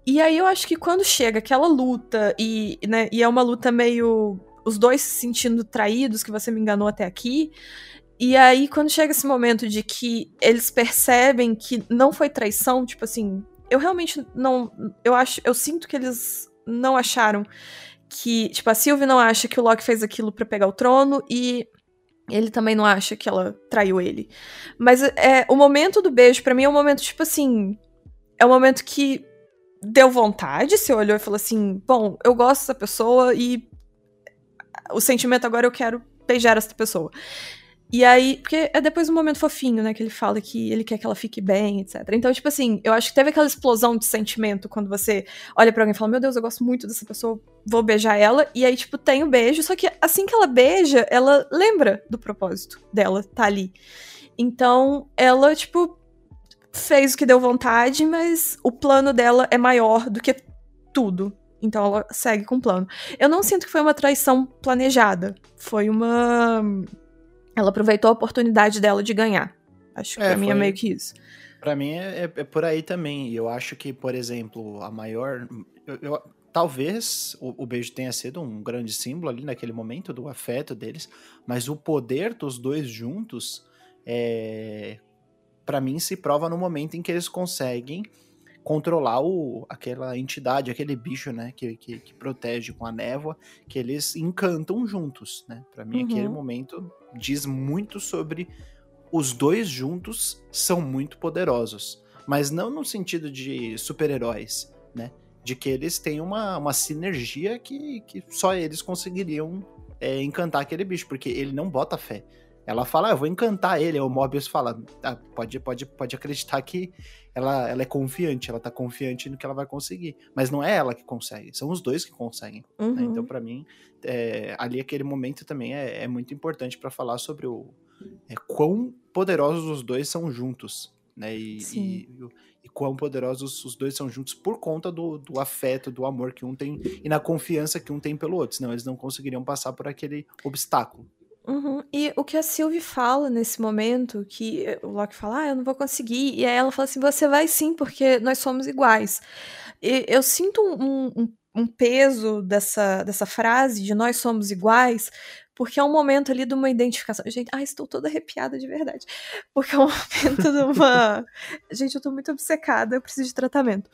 E aí eu acho que quando chega aquela luta, e, né, e é uma luta meio. os dois se sentindo traídos, que você me enganou até aqui. E aí, quando chega esse momento de que eles percebem que não foi traição, tipo assim, eu realmente não. Eu acho. Eu sinto que eles não acharam que. Tipo, a Sylvie não acha que o Loki fez aquilo para pegar o trono e ele também não acha que ela traiu ele. Mas é o momento do beijo, para mim, é um momento, tipo assim. É um momento que deu vontade, você olhou e falou assim: bom, eu gosto dessa pessoa e o sentimento agora eu quero beijar essa pessoa. E aí, porque é depois um momento fofinho, né, que ele fala que ele quer que ela fique bem, etc. Então, tipo assim, eu acho que teve aquela explosão de sentimento quando você olha para alguém e fala: Meu Deus, eu gosto muito dessa pessoa, vou beijar ela. E aí, tipo, tem o beijo, só que assim que ela beija, ela lembra do propósito dela, tá ali. Então, ela, tipo, fez o que deu vontade, mas o plano dela é maior do que tudo. Então ela segue com o plano. Eu não sinto que foi uma traição planejada. Foi uma ela aproveitou a oportunidade dela de ganhar. Acho que é, pra mim é meio que isso. Pra mim é, é, é, por aí também. E eu acho que, por exemplo, a maior. Eu, eu, talvez o, o, beijo tenha sido um grande símbolo ali naquele momento do afeto deles, mas o poder dos dois juntos, é, para mim, se prova no momento em que eles conseguem controlar o, aquela entidade, aquele bicho, né, que, que, que, protege com a névoa, que eles encantam juntos, né? Para mim, uhum. aquele momento diz muito sobre os dois juntos são muito poderosos, mas não no sentido de super-heróis, né? De que eles têm uma, uma sinergia que, que só eles conseguiriam é, encantar aquele bicho, porque ele não bota fé. Ela fala, ah, eu vou encantar ele. O Mobius fala, ah, pode, pode, pode acreditar que ela, ela é confiante, ela tá confiante no que ela vai conseguir. Mas não é ela que consegue, são os dois que conseguem. Né? Uhum. Né? Então, para mim, é, ali aquele momento também é, é muito importante para falar sobre o é, quão poderosos os dois são juntos. né? E, e, e, quão poderosos os dois são juntos por conta do, do afeto, do amor que um tem e na confiança que um tem pelo outro. Senão eles não conseguiriam passar por aquele obstáculo. Uhum. E o que a Sylvie fala nesse momento, que o Loki fala, ah, eu não vou conseguir. E aí ela fala assim: você vai sim, porque nós somos iguais. E eu sinto um, um, um peso dessa, dessa frase de nós somos iguais, porque é um momento ali de uma identificação. Gente, ai, estou toda arrepiada de verdade. Porque é um momento de uma. Gente, eu estou muito obcecada, eu preciso de tratamento.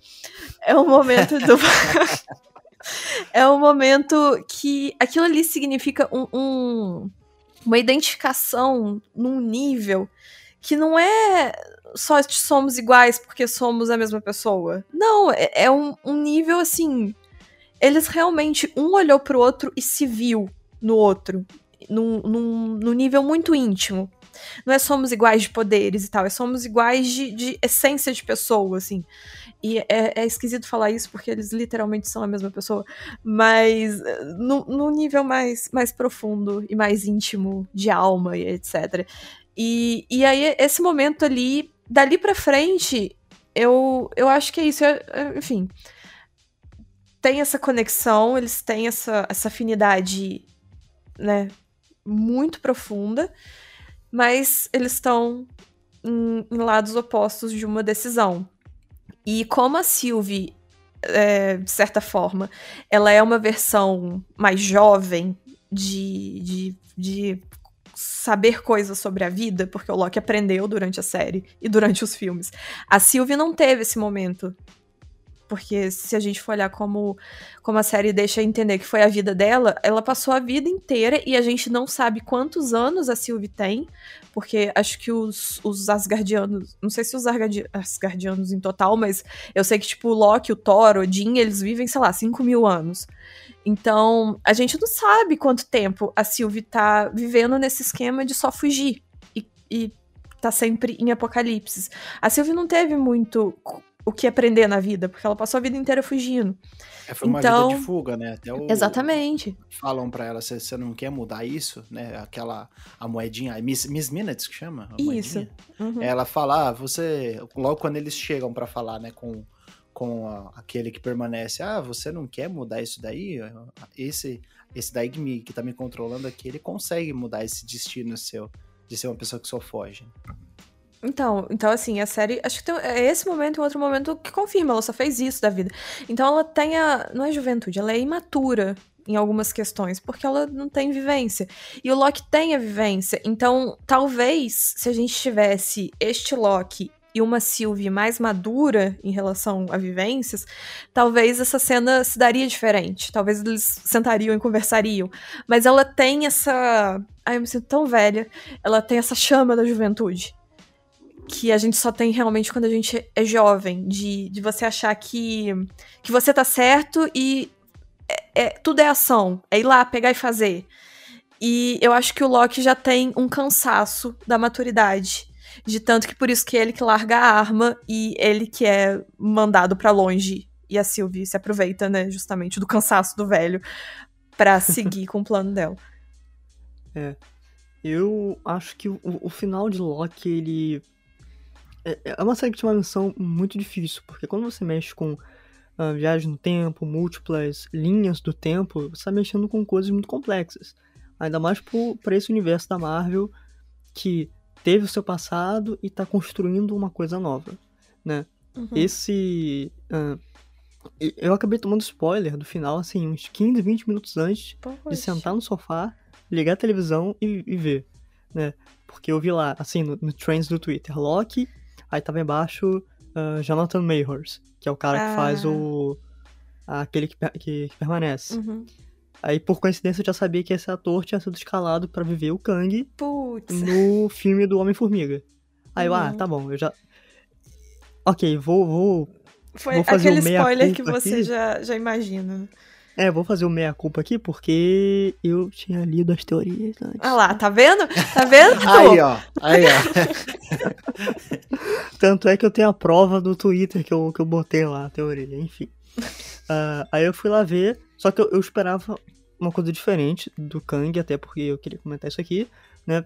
É um momento de uma. é um momento que aquilo ali significa um, um uma identificação num nível que não é só somos iguais porque somos a mesma pessoa. Não, é, é um, um, nível assim. Eles realmente, um olhou pro outro e se viu no outro, num, num, num nível muito íntimo. Não é somos iguais de poderes e tal, é somos iguais de, de essência de pessoa, assim. E é, é, esquisito falar isso porque eles literalmente são a mesma pessoa, mas eh, no, no nível mais, mais profundo e mais íntimo de alma e etc. E, e aí, esse momento ali, dali pra frente, eu, eu acho que é isso. É, enfim, tem essa conexão, eles têm essa, essa afinidade, né, muito profunda, mas eles estão em, em lados opostos de uma decisão. E como a Sylvie, é, de certa forma, ela é uma versão mais jovem de, de, de saber coisas sobre a vida, porque o Loki aprendeu durante a série e durante os filmes. A Sylvie não teve esse momento porque se a gente for olhar como, como a série deixa entender que foi a vida dela, ela passou a vida inteira e a gente não sabe quantos anos a Sylvie tem, porque acho que os, os Asgardianos, não sei se os Asgardianos em total, mas eu sei que, tipo, o Loki, o Thor, Odin, eles vivem, sei lá, 5 mil anos. Então, a gente não sabe quanto tempo a Sylvie tá vivendo nesse esquema de só fugir e, e tá sempre em apocalipse. A Sylvie não teve muito o que aprender na vida, porque ela passou a vida inteira fugindo. É, foi uma então, vida de fuga, né? Até o, exatamente. Falam para ela, você não quer mudar isso, né? Aquela, a moedinha, Miss, Miss Minutes que chama? isso. Uhum. Ela fala, ah, você, logo quando eles chegam para falar, né, com, com a, aquele que permanece, ah, você não quer mudar isso daí? Esse, esse daí que, me, que tá me controlando aqui, ele consegue mudar esse destino seu, de ser uma pessoa que só foge. Então, então, assim, a série. Acho que tem, é esse momento e outro momento que confirma, ela só fez isso da vida. Então ela tem a. Não é juventude, ela é imatura em algumas questões, porque ela não tem vivência. E o Loki tem a vivência. Então, talvez, se a gente tivesse este Loki e uma Sylvie mais madura em relação a vivências, talvez essa cena se daria diferente. Talvez eles sentariam e conversariam. Mas ela tem essa. Ai, eu me sinto tão velha. Ela tem essa chama da juventude que a gente só tem realmente quando a gente é jovem, de, de você achar que, que você tá certo e é, é, tudo é ação, é ir lá, pegar e fazer. E eu acho que o Loki já tem um cansaço da maturidade. De tanto que por isso que ele que larga a arma e ele que é mandado para longe. E a Sylvie se aproveita, né, justamente do cansaço do velho para seguir com o plano dela. É. Eu acho que o, o final de Loki, ele é, é uma série que tinha uma missão muito difícil, porque quando você mexe com uh, viagem no tempo, múltiplas linhas do tempo, você está mexendo com coisas muito complexas. Ainda mais para esse universo da Marvel que teve o seu passado e está construindo uma coisa nova, né? Uhum. Esse... Uh, eu acabei tomando spoiler do final, assim, uns 15, 20 minutos antes Poxa. de sentar no sofá, ligar a televisão e, e ver, né? Porque eu vi lá, assim, no, no trends do Twitter, Loki Aí tava embaixo uh, Jonathan Mayhors, que é o cara ah. que faz o. aquele que, que, que permanece. Uhum. Aí, por coincidência, eu já sabia que esse ator tinha sido escalado para viver o Kang Putz. no filme do Homem-Formiga. Aí uhum. eu, ah, uhum. tá bom, eu já. Ok, vou. vou Foi vou fazer aquele spoiler que você aqui. já, já imagina. É, vou fazer o meia-culpa aqui porque eu tinha lido as teorias antes. Ah lá, tá vendo? Tá vendo? aí, ó. Aí, ó. Tanto é que eu tenho a prova do Twitter que eu, que eu botei lá, a teoria, enfim. Uh, aí eu fui lá ver, só que eu, eu, esperava uma coisa diferente do Kang, até porque eu queria comentar isso aqui, né?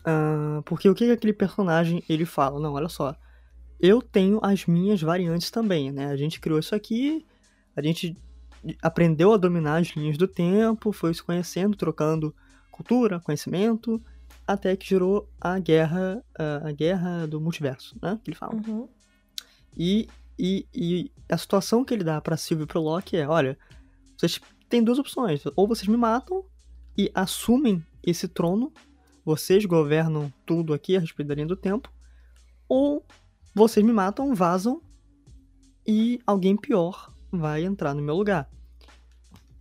Uh, porque o que aquele personagem ele fala? Não, olha só. Eu tenho as minhas variantes também, né? A gente criou isso aqui, a gente aprendeu a dominar as linhas do tempo, foi se conhecendo, trocando cultura, conhecimento, até que gerou a guerra, a, guerra do multiverso, né? Que ele fala. Uhum. E, e, e, a situação que ele dá para Sylvie e pro Loki é, olha, vocês têm duas opções, ou vocês me matam e assumem esse trono, vocês governam tudo aqui a respeito da linha do tempo, ou vocês me matam, vazam e alguém pior vai entrar no meu lugar.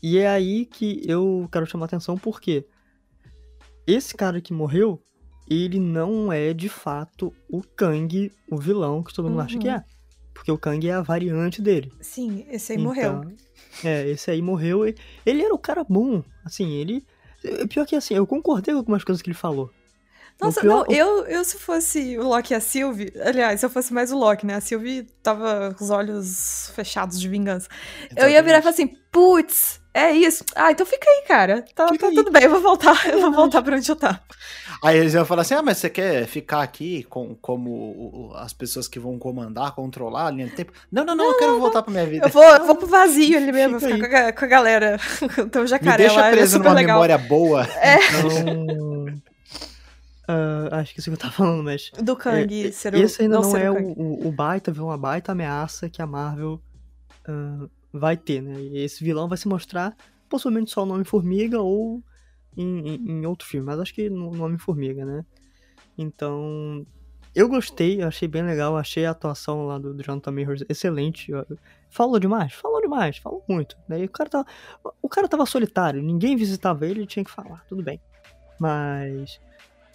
E é aí que eu quero chamar atenção porque esse cara que morreu, ele não é de fato o Kang, o vilão que todo mundo uhum. acha que é. Porque o Kang é a variante dele. Sim, esse aí então, morreu. É, esse aí morreu. Ele era o cara bom. Assim, ele. Pior que assim, eu concordei com algumas coisas que ele falou. Nossa, pior... não, eu, eu se fosse o Loki e a Sylvie, aliás, se eu fosse mais o Loki, né? A Sylvie tava com os olhos fechados de vingança. Exatamente. Eu ia virar e falar assim, putz, é isso. Ah, então fica aí, cara. Tá, tá tudo bem, eu vou voltar, eu vou voltar pra onde eu tava. Aí eles iam falar assim: ah, mas você quer ficar aqui com, como as pessoas que vão comandar, controlar a linha do tempo? Não, não, não, não eu quero voltar pra minha vida. Eu vou, eu vou pro vazio ali mesmo, ficar com a, com a, galera. Então, jacaré Me deixa lá, é preso numa legal. memória boa. É. Então... Uh, acho que isso que eu tava falando, mas. Do Kang, é, ser Esse ainda não, não é o, o, o, baita, uma baita ameaça que a Marvel uh, vai ter, né? E esse vilão vai se mostrar possivelmente só no Homem-Formiga ou em, em, em, outro filme, mas acho que no, no Homem-Formiga, né? Então, eu gostei, eu achei bem legal, achei a atuação lá do, do Jonathan Majors excelente. Falou demais? Falou demais, falou muito. Daí o cara tava, o cara tava solitário, ninguém visitava ele, ele tinha que falar, tudo bem. Mas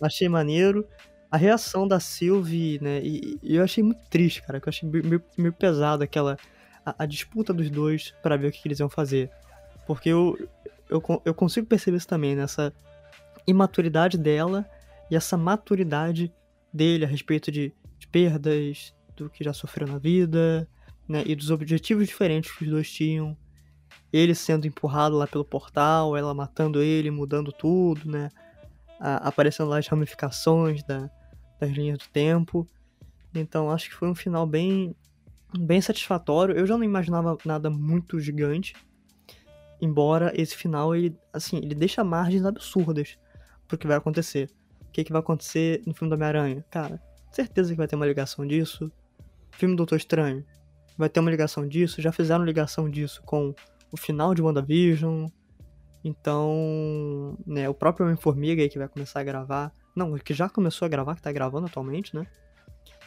achei maneiro. A reação da Sylvie, né? E, e eu achei muito triste, cara, que eu achei meio, meio pesado aquela a, a disputa dos dois para ver o que, que eles iam fazer. Porque eu, eu, eu consigo perceber isso também, nessa imaturidade dela e essa maturidade dele a respeito de, de perdas, do que já sofreu na vida, né? E dos objetivos diferentes que os dois tinham. Ele sendo empurrado lá pelo portal, ela matando ele, mudando tudo, né? A, aparecendo lá as ramificações da, das linhas do tempo. Então acho que foi um final bem, bem satisfatório. Eu já não imaginava nada muito gigante, Embora esse final, ele, assim, ele deixa margens absurdas pro que vai acontecer. O que, que vai acontecer no filme do Homem-Aranha? Cara, certeza que vai ter uma ligação disso. Filme do Doutor Estranho, vai ter uma ligação disso. Já fizeram ligação disso com o final de WandaVision. Então, né, o próprio Homem-Formiga aí que vai começar a gravar. Não, que já começou a gravar, que tá gravando atualmente, né?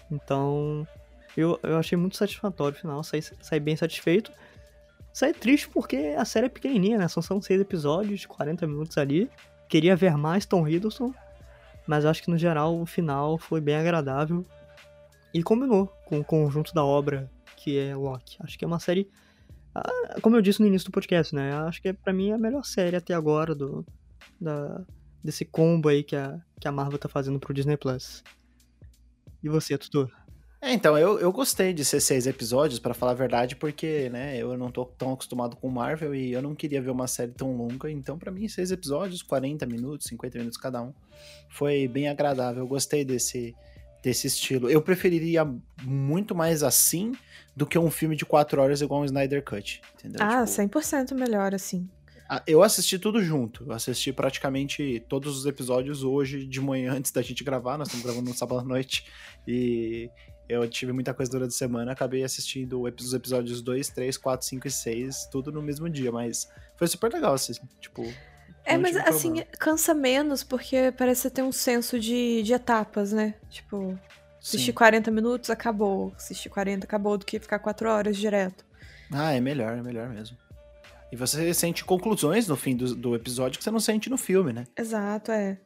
Então, eu, eu achei muito satisfatório o final, saí, saí bem satisfeito. Saí triste porque a série é pequenininha, né? São, são seis episódios, 40 minutos ali. Queria ver mais Tom Hiddleston, mas acho que no geral o final foi bem agradável e combinou com o conjunto da obra que é Loki. Acho que é uma série, ah, como eu disse no início do podcast, né? Acho que é para mim a melhor série até agora do da, desse combo aí que a, que a Marvel tá fazendo pro Disney Plus. E você, Tutor? É, então, eu, eu gostei de ser seis episódios, para falar a verdade, porque, né, eu não tô tão acostumado com Marvel e eu não queria ver uma série tão longa, então para mim seis episódios, 40 minutos, 50 minutos cada um, foi bem agradável, eu gostei desse, desse estilo. Eu preferiria muito mais assim do que um filme de quatro horas igual um Snyder Cut, entendeu? Ah, tipo, 100% melhor assim. Ah, eu assisti tudo junto. Eu assisti praticamente todos os episódios hoje de manhã antes da gente gravar. Nós estamos gravando no sábado à noite. E eu tive muita coisa durante a semana, acabei assistindo os episódios 2, 3, 4, 5 e 6, tudo no mesmo dia, mas foi super legal, assim, tipo. É, mas assim, problema. cansa menos, porque parece ter um senso de, de etapas, né? Tipo, assistir Sim. 40 minutos, acabou. Assistir 40, acabou, do que ficar 4 horas direto. Ah, é melhor, é melhor mesmo. E você sente conclusões no fim do, do episódio que você não sente no filme, né? Exato, é.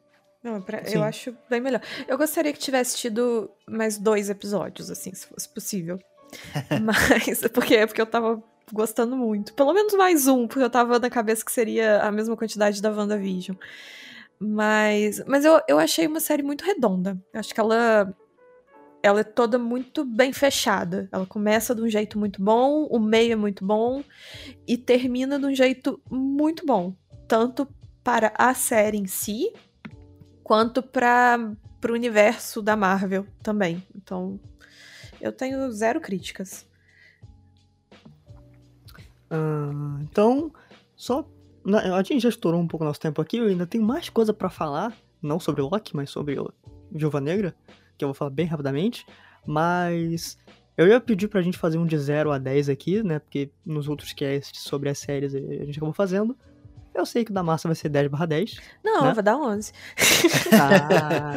Não, pra, eu acho bem melhor. Eu gostaria que tivesse tido mais dois episódios, assim, se fosse possível. Mas, porque, porque eu tava gostando muito. Pelo menos mais um, porque eu tava na cabeça que seria a mesma quantidade da WandaVision. Mas, mas eu, eu achei uma série muito redonda. Eu acho que ela, ela é toda muito bem fechada. Ela começa de um jeito muito bom, o meio é muito bom e termina de um jeito muito bom. Tanto para a série em si, quanto para pro universo da Marvel também. Então, eu tenho zero críticas. Uh, então, só. A gente já estourou um pouco nosso tempo aqui, eu ainda tenho mais coisa para falar, não sobre Loki, mas sobre Viúva Negra, que eu vou falar bem rapidamente. Mas eu ia pedir pra gente fazer um de 0 a 10 aqui, né? Porque nos outros casts sobre as séries a gente acabou fazendo. Eu sei que o da massa vai ser 10 barra 10. Não, né? vai dar 11. Ah.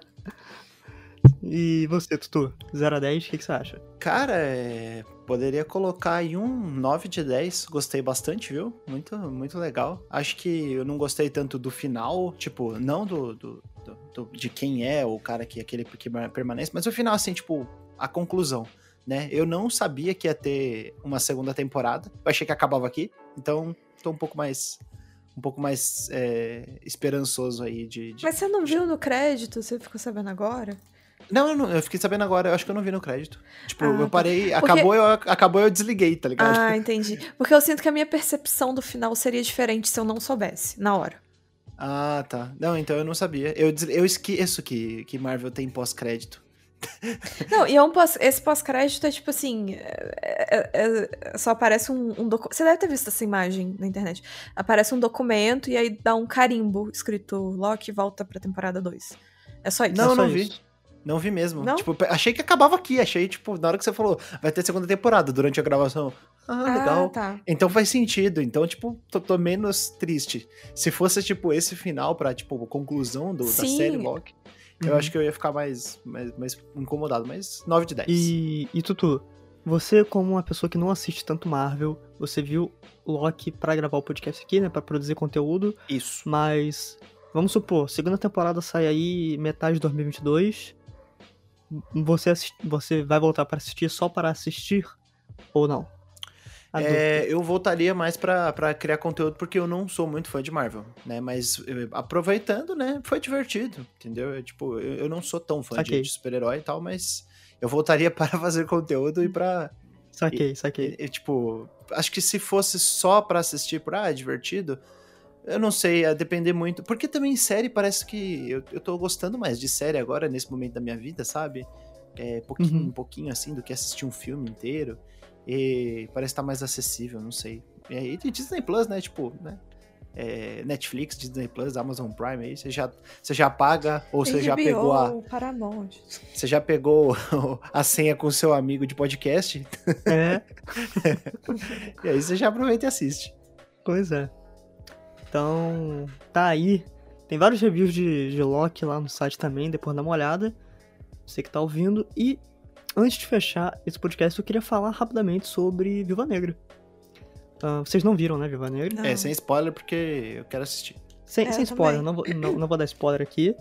e você, Tutu? 0 a 10, o que, que, você acha? Cara, é... poderia colocar aí um 9 de 10. Gostei bastante, viu? Muito, muito legal. Acho que eu não gostei tanto do final, tipo, não do, do, do, do de quem é o cara que aquele que permanece, mas o final, assim, tipo, a conclusão. Né? Eu não sabia que ia ter uma segunda temporada. Eu achei que acabava aqui. Então, tô um pouco mais um pouco mais é, esperançoso aí de, de, Mas você não viu no crédito? Você ficou sabendo agora? Não, eu, não, eu fiquei sabendo agora, eu acho que eu não vi no crédito. Tipo, ah, eu parei, tá. acabou, eu, acabou, eu desliguei, tá ligado? Ah, entendi. Porque eu sinto que a minha percepção do final seria diferente se eu não soubesse, na hora. Ah, tá. Não, então eu não sabia. Eu, eu esqueço que, que Marvel tem pós-crédito. Não, e é um pós, esse pós-crédito é tipo assim. É, é, é, só aparece um, um documento. Você deve ter visto essa imagem na internet. Aparece um documento e aí dá um carimbo escrito Loki volta pra temporada 2. É só isso. Não, é só não isso. Não vi mesmo. Não? Tipo, achei que acabava aqui. Achei, tipo, na hora que você falou, vai ter segunda temporada durante a gravação. Ah, Ah, legal. tá. Então faz sentido. Então, tipo, tô, tô menos triste. Se fosse, tipo, esse final pra, tipo, conclusão do, da série Loki, eu Uhum. acho que eu ia ficar mais, mais, mais incomodado. Mas 9 de 10. E, e Tutu, você como uma pessoa que não assiste tanto Marvel, você viu Loki pra gravar o podcast aqui, né, Pra produzir conteúdo, Isso. mas vamos supor, segunda temporada sai aí metade de 2022. Você assis- você vai voltar pra assistir só para assistir ou não? É, eu voltaria mais pra, pra criar conteúdo porque eu não sou muito fã de Marvel, né? Mas eh, aproveitando, né? Foi divertido, entendeu? Eu, tipo, eu, eu não sou tão fã de, super-herói e tal, mas eu voltaria para fazer conteúdo e pra. Saquei, saquei. e- e, tipo, acho que se fosse só pra assistir por, ah, é divertido, eu não sei, ia depender muito. Porque também série parece que eu, eu tô gostando mais de série agora, nesse momento da minha vida, sabe? É, pouquinho, Uhum. um pouquinho assim do que assistir um filme inteiro. E parece estar mais acessível, não sei. E aí tem Disney Plus, né? Tipo, né? É, Netflix, Disney Plus, Amazon Prime aí, você já, você já paga ou você já pegou a, Paramount. você já pegou a senha com o seu amigo de podcast É, e aí você já aproveita e assiste. pois é. Então, tá aí. Tem vários reviews de, de Loki lá no site também, depois dá uma olhada. Você que tá ouvindo. E antes de fechar esse podcast, eu queria falar rapidamente sobre Viva Negra. Ah, vocês não viram, né, Viva Negra? Não. É, sem spoiler porque eu quero assistir. Sem, É, sem spoiler, não vou, não, não vou dar spoiler aqui.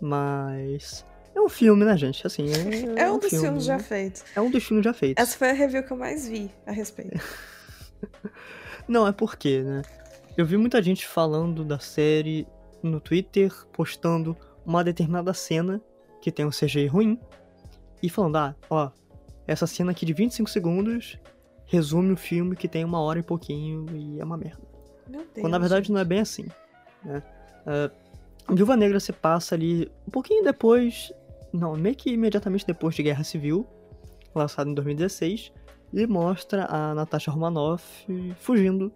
Mas. É um filme, né, gente? Assim, é, É um dos filme, filmes já né? feitos. É um dos filmes já feitos. Essa foi a review que eu mais vi a respeito. Não, é porque, né? Eu vi muita gente falando da série no Twitter, postando uma determinada cena que tem um CGI ruim e falando, ah, ó, essa cena aqui de 25 segundos resume o filme que tem uma hora e pouquinho e é uma merda. Meu Deus. Quando na verdade não é bem assim, né? Ah, Viúva Negra se passa ali um pouquinho depois, não, meio que imediatamente depois de Guerra Civil, lançado em 2016, e mostra a Natasha Romanoff fugindo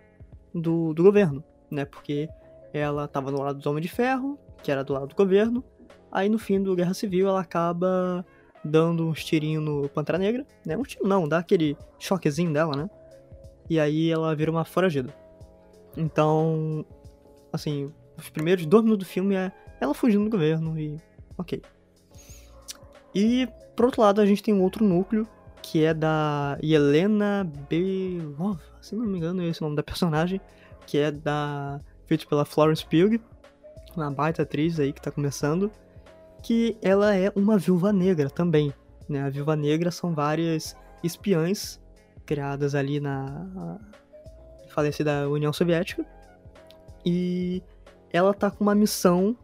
do, do governo, né? Porque ela tava no lado do Homem de Ferro, que era do lado do governo, aí no fim do Guerra Civil ela acaba dando uns tirinhos no Pantera Negra, né? Um tiro não, dá aquele choquezinho dela, né? E aí ela vira uma foragida. Então, assim, os primeiros dois minutos do filme é ela fugindo do governo e. ok. E, por outro lado, a gente tem um outro núcleo, que é da Helena Belova, se não me engano, é esse o nome da personagem, que é da. feito pela Florence Pugh, uma baita atriz aí que tá começando, que ela é uma viúva negra também. Né? A viúva negra são várias espiãs criadas ali na falecida União Soviética. E ela tá com uma missão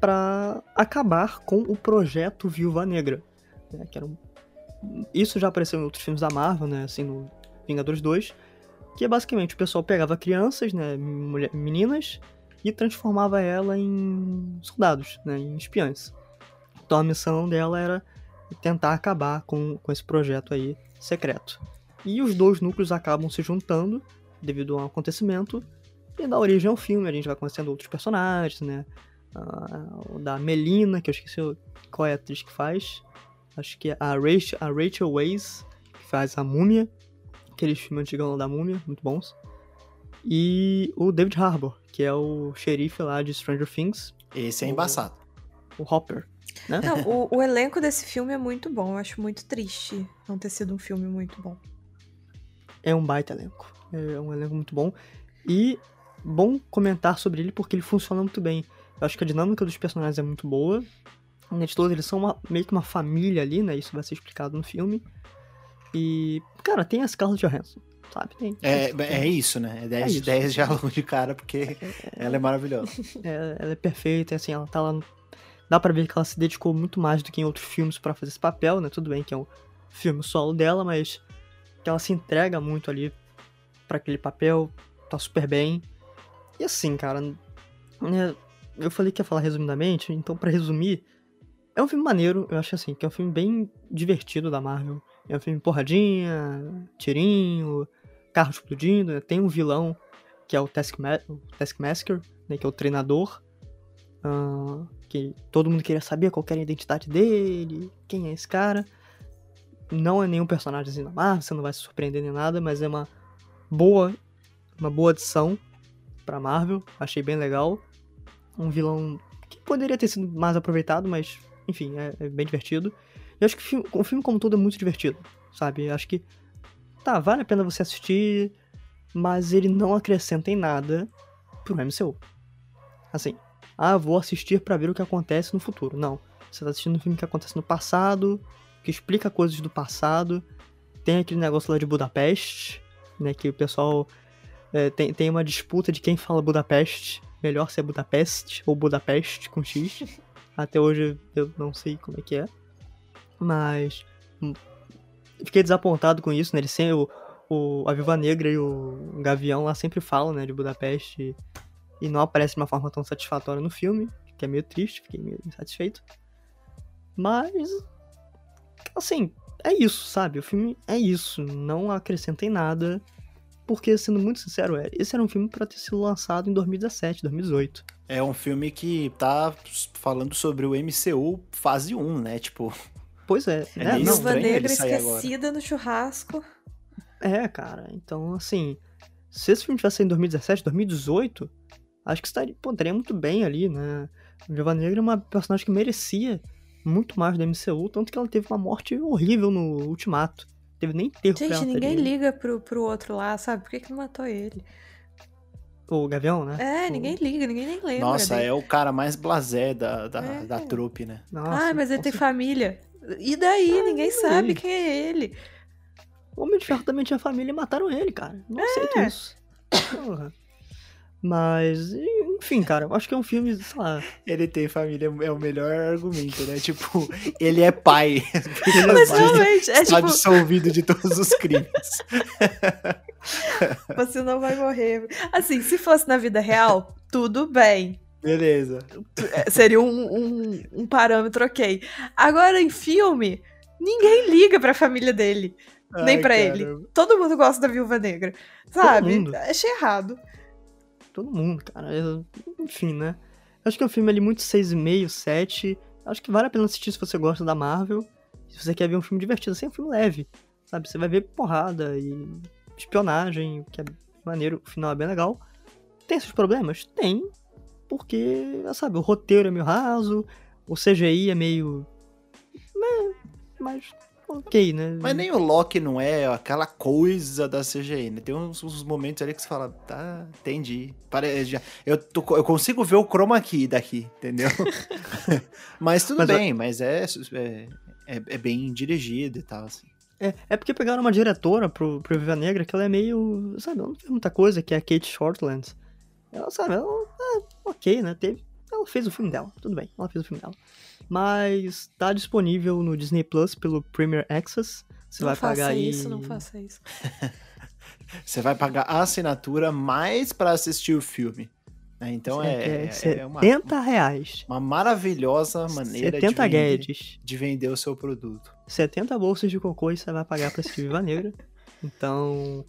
para acabar com o projeto Viúva Negra. né, que era um- Isso já apareceu em outros filmes da Marvel, né? Assim, no Vingadores 2. Que é basicamente o pessoal pegava crianças, né? mulher- Meninas, e transformava ela em soldados, né, em espiãs. Então a missão dela era tentar acabar com, com esse projeto aí secreto. E os dois núcleos acabam se juntando devido a um acontecimento e dá origem ao filme. A gente vai conhecendo outros personagens, né? Da Melina, que eu esqueci qual é a atriz que faz. Acho que é a Rachel, a Rachel Weisz, que faz a Múmia. Aqueles filmes antigos da Múmia, muito bons. E o David Harbour, que é o xerife lá de Stranger Things. Esse é embaçado. O Hopper. Né? Não, o, o elenco desse filme é muito bom. Eu acho muito triste não ter sido um filme muito bom. É um baita elenco. É um elenco muito bom. E bom comentar sobre ele porque ele funciona muito bem. Eu acho que a dinâmica dos personagens é muito boa. Eles todos eles são uma, meio que uma família ali, né? Isso vai ser explicado no filme. E, cara, tem a Scarlett Johansson, sabe? Tem, é, é isso, né? É 10 é de 10 já logo de cara, porque é, ela é maravilhosa. É, ela é perfeita, assim, ela tá lá. No... Dá pra ver que ela se dedicou muito mais do que em outros filmes para fazer esse papel, né? Tudo bem que é um filme solo dela, mas que ela se entrega muito ali para aquele papel, tá super bem. E assim, cara, né, eu falei que ia falar resumidamente, então para resumir, é um filme maneiro, eu acho assim, que é um filme bem divertido da Marvel. É um filme porradinha, tirinho, carro explodindo, né? tem um vilão que é o, Taskma o Taskmaster, né, que é o treinador, uh, que todo mundo queria saber qual era a identidade dele, quem é esse cara. Não é nenhum personagem assim da Marvel, você não vai se surpreender nem nada, mas é uma boa, uma boa adição pra Marvel, achei bem legal. Um vilão que poderia ter sido mais aproveitado, mas enfim, é, é bem divertido. Eu acho que o filme, o filme como todo é muito divertido, sabe? Eu acho que tá, vale a pena você assistir, mas ele não acrescenta em nada pro MCU. Assim, ah, vou assistir para ver o que acontece no futuro. Não. Você tá assistindo um filme que acontece no passado, que explica coisas do passado. Tem aquele negócio lá de Budapeste, né? Que o pessoal é, tem, tem uma disputa de quem fala Budapeste. Melhor se é Budapeste ou Budapeste com X. Até hoje eu não sei como é que é. Mas. Hum, fiquei desapontado com isso, né? Ele sempre, o, o, a Viva Negra e o Gavião lá sempre falam, né, de Budapeste. E não aparece de uma forma tão satisfatória no filme, que é meio triste, fiquei meio insatisfeito. Mas. Assim, é isso, sabe? O filme é isso. Não acrescenta em nada. Porque, sendo muito sincero, é, esse era um filme para ter sido lançado em 2017, 2018. É um filme que tá falando sobre o MCU fase 1, né? Tipo. Pois é. é né? Viúva Negra esquecida agora. no churrasco. É, cara. Então, assim. Se esse filme tivesse em 2017, 2018, acho que estaria, pô, estaria muito bem ali, né? Viúva Negra é uma personagem que merecia muito mais do MCU, tanto que ela teve uma morte horrível no Ultimato. Teve nem terro Gente, ninguém liga pro, pro outro lá, sabe? Por que, que não matou ele? O Gavião, né? É, ninguém liga, ninguém nem lembra. Nossa, dele. é o cara mais blasé da, da, é. da trupe, né? Nossa, ah, mas ele tem família. E daí? Ah, ninguém sabe aí. quem é ele. O Homem de Ferro também tinha família e mataram ele, cara. Não é. aceito isso. Porra. Mas, enfim, cara, eu acho que é um filme, sei lá. Ele tem família, é o melhor argumento, né? Tipo, ele é pai. Ele Mas é realmente, é tipo... absolvido de todos os crimes. Você não vai morrer. Assim, se fosse na vida real, tudo bem. Beleza. É, seria um, um, um parâmetro ok. Agora, em filme, ninguém liga pra família dele. Ai, nem para ele. Todo mundo gosta da Viúva Negra. Sabe? Achei errado todo mundo, cara. Enfim, né? Acho que é um filme ali muito 6,5, 7. Acho que vale a pena assistir se você gosta da Marvel. Se você quer ver um filme divertido, assim, é um filme leve. Sabe? Você vai ver porrada e espionagem, que é maneiro, o final é bem legal. Tem seus problemas? Tem. Porque, sabe, o roteiro é meio raso, o CGI é meio. Né, mas ok, né? Mas nem o Loki não é aquela coisa da CGI, né? Tem uns, uns momentos ali que você fala, tá, entendi. Pare... Já, eu, tô, eu consigo ver o chroma key daqui, entendeu? mas tudo mas, bem, mas é, é, é, é, bem dirigido e tal, assim. É, é porque pegaram uma diretora pro, pro Viva Negra que ela é meio, sabe, ela não fez muita coisa, que é a Kate Shortland. Ela, sabe, ela, é, ok, né? Teve, ela fez o filme dela, tudo bem, ela fez o filme dela mas tá disponível no Disney Plus pelo Premier Access. Você não vai pagar isso, Não faça isso, Você vai pagar a assinatura mais para assistir o filme. É, então é, quer é, é uma, 70 reais. uma maravilhosa maneira de 70 vender, guedes. de vender o seu produto. 70 bolsas de cocô e você vai pagar pra assistir Viva Negra. Então,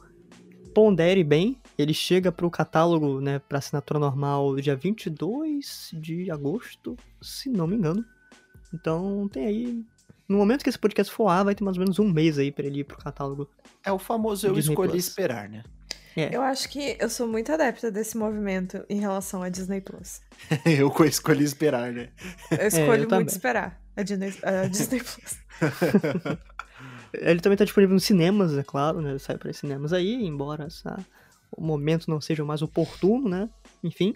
pondere bem. Ele chega pro catálogo, né, pra assinatura normal dia 22 de agosto, se não me engano. Então, tem aí. No momento que esse podcast for ar, vai ter mais ou menos um mês aí pra ele ir pro catálogo. É o famoso eu Disney escolhi Plus. esperar, né? Eu acho que eu sou muito adepta desse movimento em relação à Disney Plus. eu co- escolhi esperar, né? Eu escolho eu muito também. esperar a Disney, a Disney Plus. Ele também tá disponível nos cinemas, é claro, né? Ele sai para cinemas aí, embora essa- o momento não seja o mais oportuno, né? Enfim.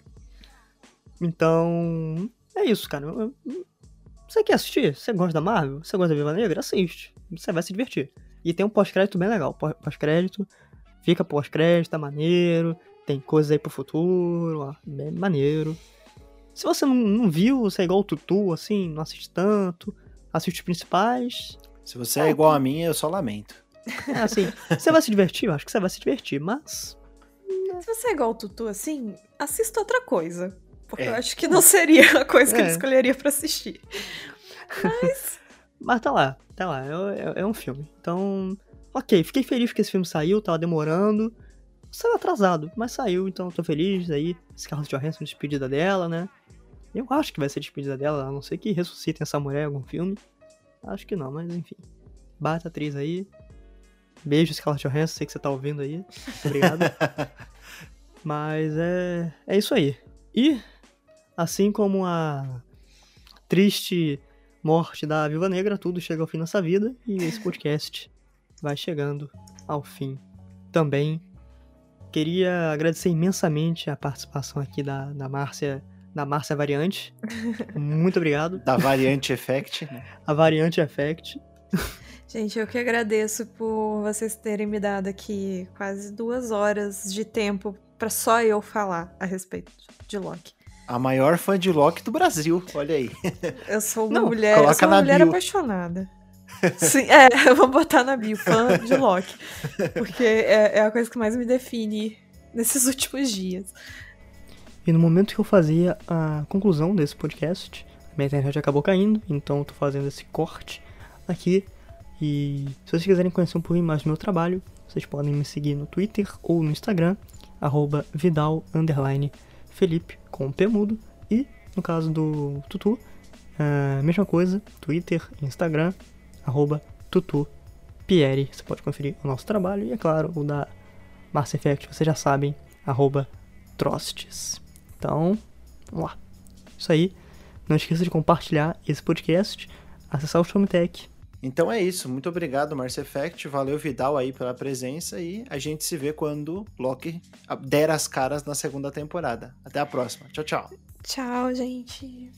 Então, é isso, cara. Você quer assistir? Você gosta da Marvel? Você gosta da Viva Negra? Assiste. Você vai se divertir. E tem um pós-crédito bem legal. Pós- Pós-crédito, fica pós-crédito, tá maneiro. Tem coisas aí pro futuro, ó, bem maneiro. Se você não, não viu, você é igual o Tutu, assim, não assiste tanto, assiste os principais, Se você é igual a mim, eu só lamento. é assim, você vai se divertir? Eu acho que você vai se divertir, mas. Se você é igual o Tutu, assim, assista outra coisa. Porque É. eu acho que não seria a coisa que É. ele escolheria pra assistir. Mas tá lá, tá lá, é, é- é um filme. Então, ok, fiquei feliz que esse filme saiu, tava demorando. Saiu atrasado, mas saiu, então tô feliz aí. Scarlett Johansson, despedida dela, né? Eu acho que vai ser despedida dela, a não ser que ressuscitem essa mulher em algum filme. Acho que não, mas enfim. Bata atriz aí. Beijo, Scarlett Johansson, sei que você tá ouvindo aí. Obrigado. mas é, é isso aí. E, assim como a triste morte da Viva Negra, tudo chega ao fim nessa vida e esse podcast vai chegando ao fim também. Queria agradecer imensamente a participação aqui da, da Márcia, da Márcia Variante. Muito obrigado. Da variante effect, né? A Variante Effect. Gente, eu que agradeço por vocês terem me dado aqui quase duas horas de tempo pra só eu falar a respeito de Loki. A maior fã de Loki do Brasil, olha aí. Eu sou uma Não, mulher, eu sou uma mulher bio. apaixonada. Sim, é, eu vou botar na bio, fã de Loki. Porque é, é a coisa que mais me define nesses últimos dias. E no momento que eu fazia a conclusão desse podcast, a minha internet acabou caindo, então eu tô fazendo esse corte aqui. E se vocês quiserem conhecer um pouquinho mais do meu trabalho, vocês podem me seguir no Twitter ou no Instagram, arroba Vidal Felipe com P mudo. E no caso do Tutu, a mesma coisa, Twitter Instagram, arroba Tutu Pieri. Você pode conferir o nosso trabalho e, é claro, o da Mass Effect, vocês já sabem, arroba Trostes. Então, vamos lá. Isso aí. Não esqueça de compartilhar esse podcast, acessar o Showmetech. Então é isso. Muito obrigado, Mars Effect. Valeu, Vidal, aí pela presença. E a gente se vê quando Loki der as caras na segunda temporada. Até a próxima. Tchau, tchau. Tchau, gente.